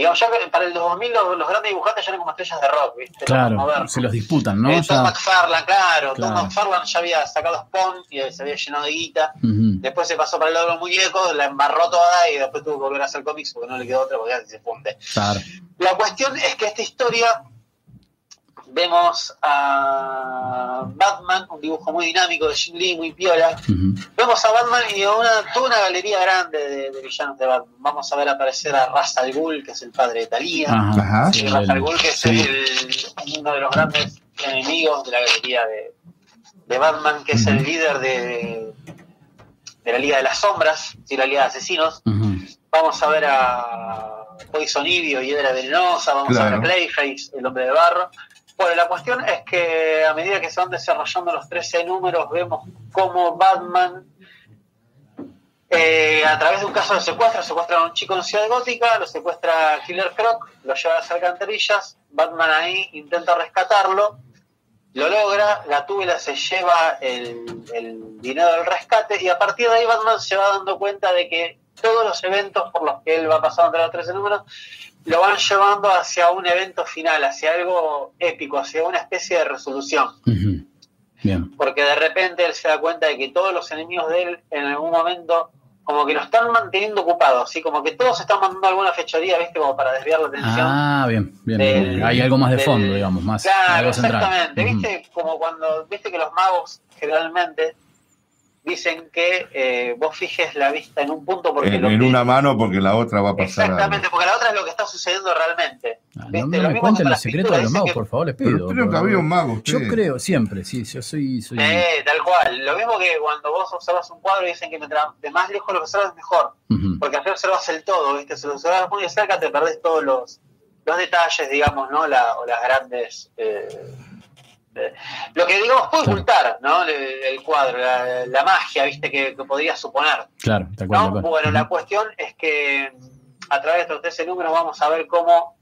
digamos, ya para el 2000 los, los grandes dibujantes ya eran como estrellas de rock, ¿viste? Claro, se los disputan, ¿no? Eh, Tom Ya- McFarlane, claro, Claro. Tom McFarlane ya había sacado Spawn y se había llenado de guita. Después se pasó para el lado de los muñecos, la embarró toda y después tuvo que volver a hacer cómics porque no le quedó otra porque ya se funde. Claro. La cuestión es que esta historia vemos a Batman, un dibujo muy dinámico de Jim Lee, muy piola. Vemos a Batman y a una, toda una galería grande de, de villanos de Batman. Vamos a ver aparecer a Ra's al Ghul, que es el padre de Talía. Ajá. Y Sí, Ra's al Ghul, que es sí. el- uno de los grandes enemigos de la galería de, de Batman, que es el líder de, de la Liga de las Sombras, y la Liga de Asesinos. Vamos a ver a Poison Ivy o Hiedra Venenosa, vamos a ver a. Clayface, el hombre de barro. Bueno, la cuestión es que a medida que se van desarrollando los 13 números, vemos cómo Batman, eh, a través de un caso de secuestro, secuestra a un chico en Ciudad Gótica, lo secuestra Killer Croc, lo lleva a las alcantarillas, Batman ahí intenta rescatarlo, lo logra, la túbela se lleva el, el dinero del rescate y a partir de ahí Batman se va dando cuenta de que todos los eventos por los que él va pasando entre los 13 números lo van llevando hacia un evento final, hacia algo épico, hacia una especie de resolución. Bien. Porque de repente él se da cuenta de que todos los enemigos de él en algún momento como que lo están manteniendo ocupado, así como que todos están mandando alguna fechoría, ¿viste? Como para desviar la atención. Ah, bien, bien. Del- bien. Hay algo más de del- fondo, digamos, más Claro, algo central. exactamente. Ujú. ¿Viste? Como cuando, viste que los magos generalmente dicen que eh, vos fijes la vista en un punto porque En, lo en que- una mano porque la otra va a pasar. Exactamente, porque la otra es lo que está sucediendo realmente. No, ¿Viste? no Lo me cuenten los secretos de los magos, por favor, les Pero pido. creo que había un mago. Yo creo, siempre, sí, yo soy... soy... Eh, tal cual. Lo mismo que cuando vos observas un cuadro y dicen que mientras de más lejos lo observas mejor. Ujú. Porque así observas el todo, ¿viste? Si lo observas muy de cerca te perdés todos los, los detalles, digamos, ¿no? La, o las grandes... eh, lo que, digamos, puede ocultar, ¿no? El, el cuadro, la, la magia, ¿viste? Que, que podría suponer. Claro, tal cual. Bueno, la cuestión es que a través de estos 13 números vamos a ver cómo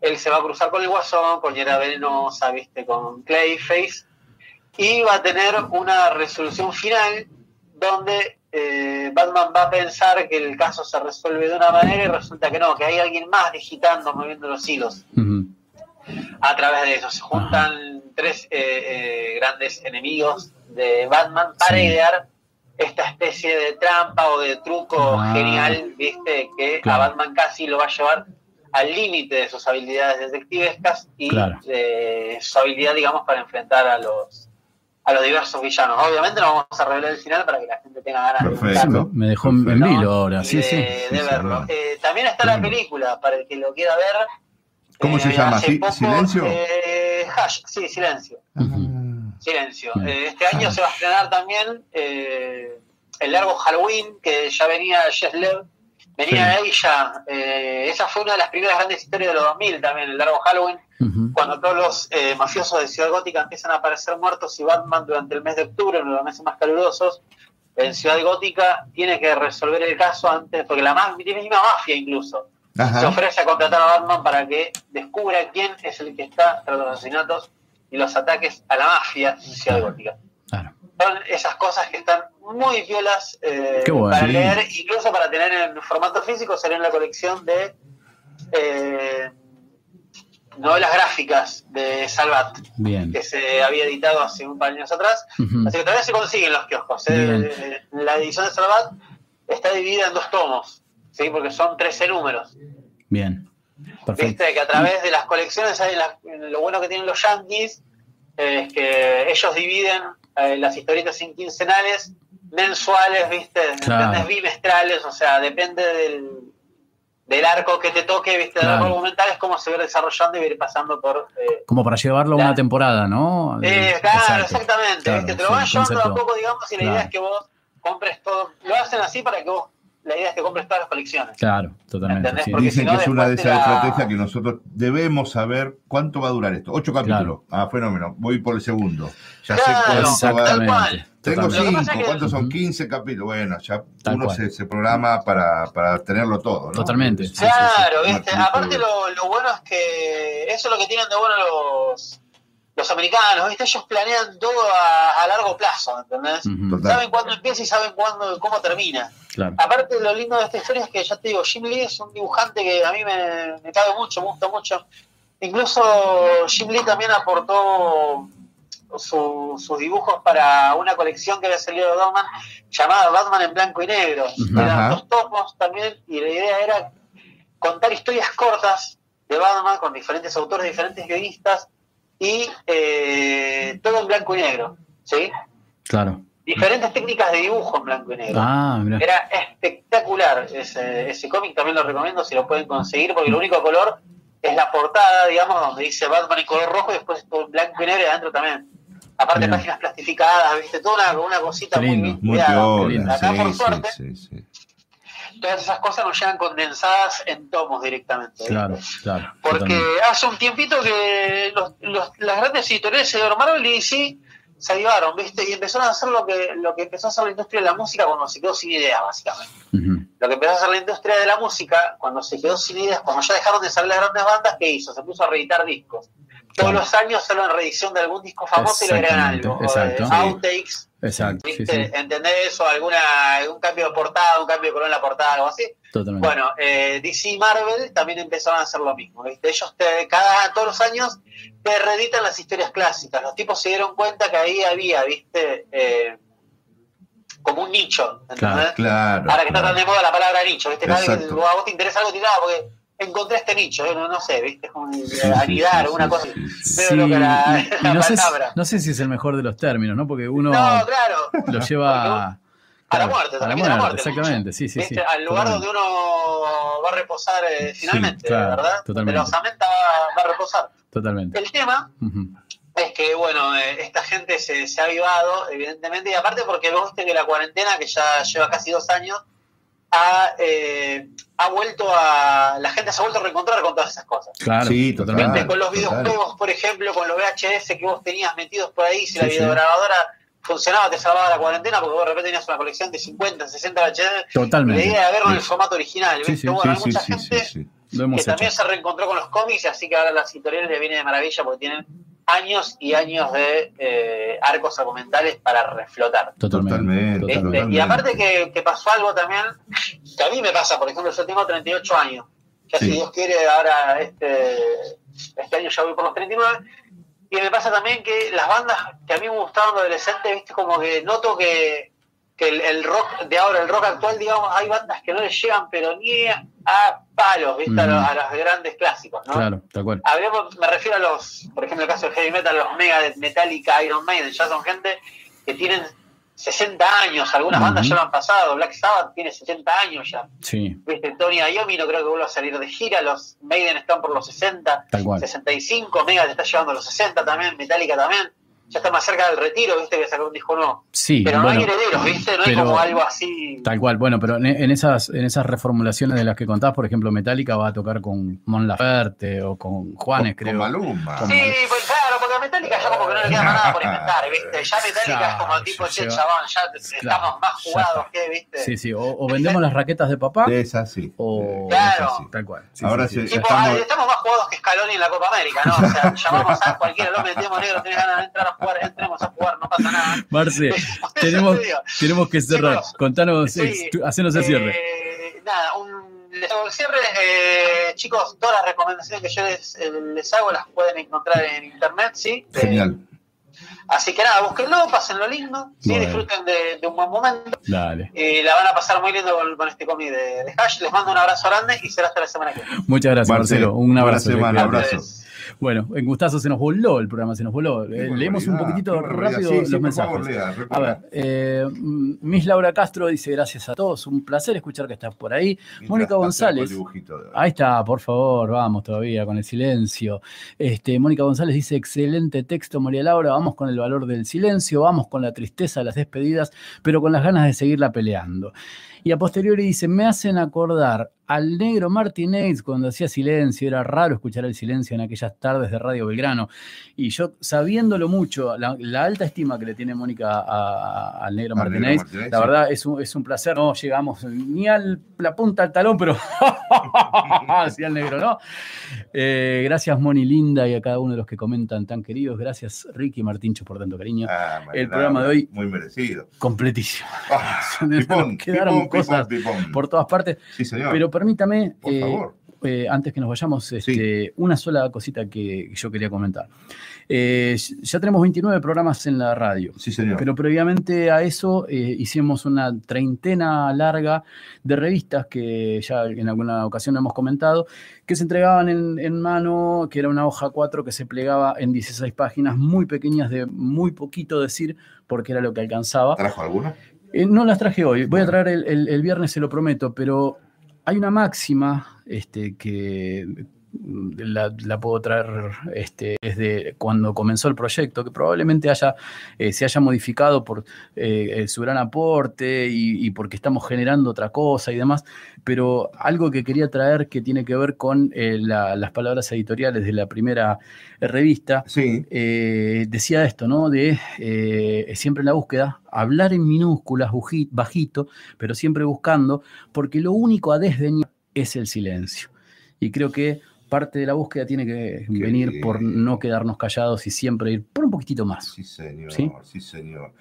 él se va a cruzar con el Guasón, con Hiera Venenosa, ¿viste? Con Clayface, y va a tener una resolución final donde eh, Batman va a pensar que el caso se resuelve de una manera y resulta que no, que hay alguien más digitando, moviendo los hilos. Ujú. A través de eso se juntan tres eh, eh, grandes enemigos de Batman para Sí. idear esta especie de trampa o de truco Ah. genial, viste, que Claro. a Batman casi lo va a llevar al límite de sus habilidades detectivescas y Claro. de su habilidad, digamos, para enfrentar a los a los diversos villanos. Obviamente no vamos a revelar el final para que la gente tenga ganas de Perfecto. buscarlo Me dejó en vilo ahora, sí, de, sí. de sí, verlo. sí. Eh, también está la película, para el que lo quiera ver. ¿Cómo se Eh, llama? hace ¿Sí- poco, ¿Silencio? eh, Hash, sí, silencio. Silencio. Eh, este año se va a estrenar también eh, el largo Halloween, que ya venía Jess Lev, venía ya. Eh, esa fue una de las primeras grandes historias de los 2000 también, el largo Halloween, cuando todos los eh, mafiosos de Ciudad Gótica empiezan a aparecer muertos y Batman durante el mes de octubre, uno de los meses más calurosos, en Ciudad Gótica tiene que resolver el caso antes, porque la ma- misma mafia incluso se ofrece a contratar a Batman para que descubra quién es el que está tras los asesinatos y los ataques a la mafia en Ciudad Gótica. Claro. Son esas cosas que están muy violas eh, bueno. para Sí. leer, incluso para tener en formato físico, salió en la colección de eh, novelas gráficas de Salvat, Bien. que se había editado hace un par de años atrás. Así que todavía se consiguen los kioscos. Eh, La edición de Salvat está dividida en dos tomos, ¿sí? porque son 13 números. Bien. Perfecto. Viste que a través de las colecciones hay lo bueno que tienen los yankees es que ellos dividen eh, las historietas en quincenales, mensuales, viste, Claro. bimestrales, o sea, depende del, del arco que te toque, viste, del Claro. arco argumental es como se va desarrollando y va a ir pasando por eh, Como para llevarlo a una temporada, ¿no? Eh, claro, Exacto. exactamente. Claro, ¿viste? Te lo sí, van el llevando a poco, digamos, y la idea es que vos compres todo. Lo hacen así para que vos. La idea es que compres todas las colecciones. Claro, totalmente. ¿Entendés? sí. Porque Dicen si no, que es una de esas la- estrategias que nosotros debemos saber cuánto va a durar esto. Ocho capítulos. Ah, fenómeno. Voy por el segundo. Ya sé Claro, cuánto va tal cual. Tengo cinco. ¿Cuántos son? Ujú. 15 capítulos. Bueno, ya Tal uno se, se programa para, para tenerlo todo. ¿no? Totalmente, sí, Claro, sí. ¿viste? Aparte, lo, lo bueno es que. Eso es lo que tienen de bueno los. Los americanos, ¿viste? Ellos planean todo a, a largo plazo, ¿entendés? Saben cuándo empieza y saben cuándo, cómo termina. Claro. Aparte, lo lindo de esta historia es que, ya te digo, Jim Lee es un dibujante que a mí me, me cabe mucho, me gusta mucho. Incluso Jim Lee también aportó su- sus dibujos para una colección que había salido de Batman llamada Batman en blanco y negro. Eran Ajá. dos tomos también y la idea era contar historias cortas de Batman con diferentes autores, diferentes guionistas y eh, todo en blanco y negro. ¿sí? Claro. Diferentes técnicas de dibujo en blanco y negro. Ah, mira. Era espectacular ese, ese cómic, también lo recomiendo si lo pueden conseguir, porque el único color es la portada, digamos, donde dice Batman en color rojo y después todo en blanco y negro y adentro también. Aparte Bien. páginas plastificadas, viste, toda una, una cosita muy lindo. bien Muy cuidada. piola, Acá por sí, suerte, sí, sí, sí. Todas esas cosas nos llegan condensadas en tomos directamente. ¿viste? Claro, claro. Porque hace un tiempito que los, los- las grandes editoriales de Marvel y DC se avivaron, ¿viste? Y empezaron a hacer lo que, lo que empezó a hacer la industria de la música cuando se quedó sin ideas, básicamente. Lo que empezó a hacer la industria de la música cuando se quedó sin ideas, cuando ya dejaron de salir las grandes bandas, ¿qué hizo? Se puso a reeditar discos. Todos Claro. los años salen reedición de algún disco famoso y le agregan algo. o exacto. de Sí. outtakes, Exacto, sí, ¿viste? sí. ¿Entendés eso? ¿Alguna, algún cambio de portada, un cambio de color en la portada, algo así? Totalmente. Bueno, eh, DC y Marvel también empezaron a hacer lo mismo. ¿viste? Ellos te, cada todos los años te reeditan las historias clásicas. Los tipos se dieron cuenta que ahí había, viste, Eh, como un nicho. ¿entendés? Claro. Ahora que está claro. tan de moda la palabra nicho, ¿viste? Cada vez que a vos te interesa algo, tirá, porque encontré este nicho, ¿eh? no, no sé, ¿viste? Es sí, anidar, una cosa. sí. Sí, loca la, y- no, sé, no sé si es el mejor de los términos, ¿no? Porque uno No, claro. lo lleva A la muerte, a la también a la muerte, exactamente, sí, sí, ¿viste? sí. Al lugar totalmente. donde uno va a reposar eh, finalmente, claro, ¿verdad? Totalmente. la osamenta va, a reposar. Totalmente. El tema es que, bueno, eh, esta gente se, se ha avivado, evidentemente, y aparte porque vos viste que la cuarentena, que ya lleva casi dos años, ha, eh, ha vuelto a. La gente se ha vuelto a reencontrar con todas esas cosas. Claro, Sí, totalmente. total. con los total. videojuegos, por ejemplo, con los VHS que vos tenías metidos por ahí, si la sí. videograbadora funcionaba, te salvaba la cuarentena, porque vos de repente tenías una colección de 50, 60 VHS, y la Totalmente. idea de verlo en el formato original. Sí, bueno, Sí, hay sí, mucha sí, gente sí, sí. Lo hemos que hecho. también se reencontró con los cómics, así que ahora las editoriales le viene de maravilla porque tienen años y años de eh, arcos argumentales para reflotar. Totalmente. Totalmente, Este, totalmente. y aparte que, que pasó algo también, que a mí me pasa, por ejemplo, yo tengo 38 años, ya Sí. si Dios quiere, ahora este, este año ya voy por los 39, y me pasa también que las bandas que a mí me gustaban de adolescente, viste, como que noto que, que el, el rock de ahora, el rock actual, digamos, hay bandas que no les llegan, pero ni a palos, viste, a, los, a los grandes clásicos, ¿no? Claro, tal cual. Hablemos- me refiero a los, por ejemplo, el caso del heavy metal, los Megadeth, Metallica, Iron Maiden, ya son gente que tienen 60 años, algunas bandas ya lo han pasado, Black Sabbath tiene 60 años ya, Sí, viste, Tony Iommi no creo que vuelva a salir de gira, los Maiden están por los 60, tal cual. 65, Megadeth está llegando a los 60 también, Metallica también, ya está más cerca del retiro, viste, que sacó un disco nuevo, Sí, pero no hay herederos, viste, no hay pero- como algo así, Tal cual, bueno, pero en, esas, en esas reformulaciones de las que contabas, por ejemplo, Metallica va a tocar con Mon Laferte o con Juanes, Con creo. Maluma. Con- Sí, pues porque a Metallica ya como que no le queda más nada por inventar, ¿viste? Ya Metallica es como tipo, che, chabón, ya claro, estamos más jugados que, ¿viste? Sí, sí, o, o vendemos las raquetas de papá De esa sí. o... Claro. Esa sí. Tal cual. sí, Ahora sí, sí. sí. Tipo, estamos- estamos más jugados que Scaloni en la Copa América, ¿no? O sea, llamamos a cualquiera, lo metemos negro, tenés ganas de entrar a jugar, entremos a jugar, no pasa nada. Marce, tenemos, tenemos que cerrar. Contanos, hacenos el cierre. Eh, nada, un, les hago el cierre. Eh, chicos, todas las recomendaciones que yo les, eh, les hago las pueden encontrar en internet, ¿sí? Eh, Genial. así que nada, búsquenlo, pásenlo lindo, ¿sí? Bueno. disfruten de, de un buen momento. Dale. Y la van a pasar muy lindo con, con este cómic de, de Hash. Les mando un abrazo grande y será hasta la semana que viene. Muchas gracias, Marcelo, Marcelo. Un abrazo. semana, que- abrazo. Bueno, en Gustazo se nos voló el programa, se nos voló. Eh, leemos un poquitito rápido Sí, los sí, mensajes. favor, lea, A ver, eh, Miss Laura Castro dice gracias a todos, un placer escuchar que estás por ahí. Mientras Mónica González. Ahí está, por favor, vamos todavía con el silencio. Este, Mónica González dice, excelente texto, María Laura, vamos con el valor del silencio, vamos con la tristeza de las despedidas, pero con las ganas de seguirla peleando. Y a posteriori dice, me hacen acordar al negro Martínez cuando hacía silencio, era raro escuchar el silencio en aquellas tardes de Radio Belgrano. Y yo, sabiéndolo mucho, la, la alta estima que le tiene Mónica al negro Al Martínez, la sí. verdad es un, es un placer, no llegamos ni a la punta del talón, pero Decía el negro, ¿no? Eh, gracias, Moni Linda, y a cada uno de los que comentan tan queridos. Gracias, Ricky Martincho, por tanto cariño. Ah, el programa de hoy. Muy merecido. Completísimo. Ah, pipón, quedaron pipón, cosas pipón. por todas partes. Sí, señor. Pero permítame, Por eh, favor. eh, antes que nos vayamos, este, una sola cosita que yo quería comentar. Eh, ya tenemos 29 programas en la radio. Sí, señor. Pero previamente a eso eh, hicimos una treintena larga de revistas que ya en alguna ocasión hemos comentado, que se entregaban en, en mano, que era una hoja 4 que se plegaba en 16 páginas muy pequeñas de muy poquito decir, porque era lo que alcanzaba. ¿Trajo alguna? No las traje hoy, voy a traer el, el- el viernes, se lo prometo, pero hay una máxima este, que la, la puedo traer este, desde cuando comenzó el proyecto, que probablemente haya, eh, se haya modificado por eh, eh, su gran aporte y, y porque estamos generando otra cosa y demás, pero algo que quería traer que tiene que ver con eh, la- las palabras editoriales de la primera revista, decía esto, ¿no? De siempre en la búsqueda, hablar en minúsculas, bajito, pero siempre buscando, porque lo único a desdeñar es el silencio. Y creo que parte de la búsqueda tiene que venir por no quedarnos callados y siempre ir por un poquitito más. Sí, señor. ¿Sí? Sí, señor.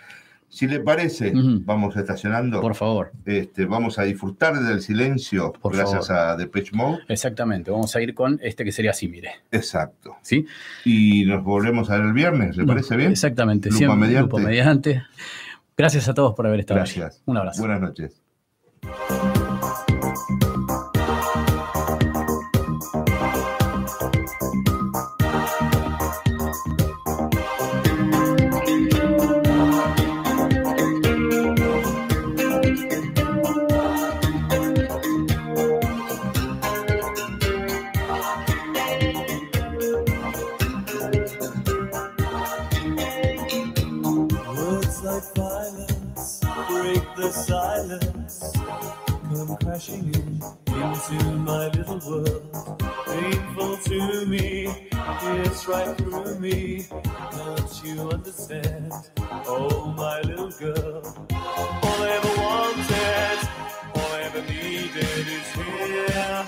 Si le parece, vamos estacionando. Por favor. Este, vamos a disfrutar del silencio Por gracias favor. a Depeche Mode. Exactamente, vamos a ir con este que sería así, mire. Exacto. ¿Sí? Y nos volvemos a ver el viernes, ¿le No, parece bien? Exactamente, Lupa siempre, mediante. lupa mediante. Gracias a todos por haber estado aquí. Gracias. Un abrazo. Buenas noches. Crashing in into my little world. Painful to me, it's right through me. Don't you understand? Oh, my little girl. All I ever wanted, all I ever needed is here.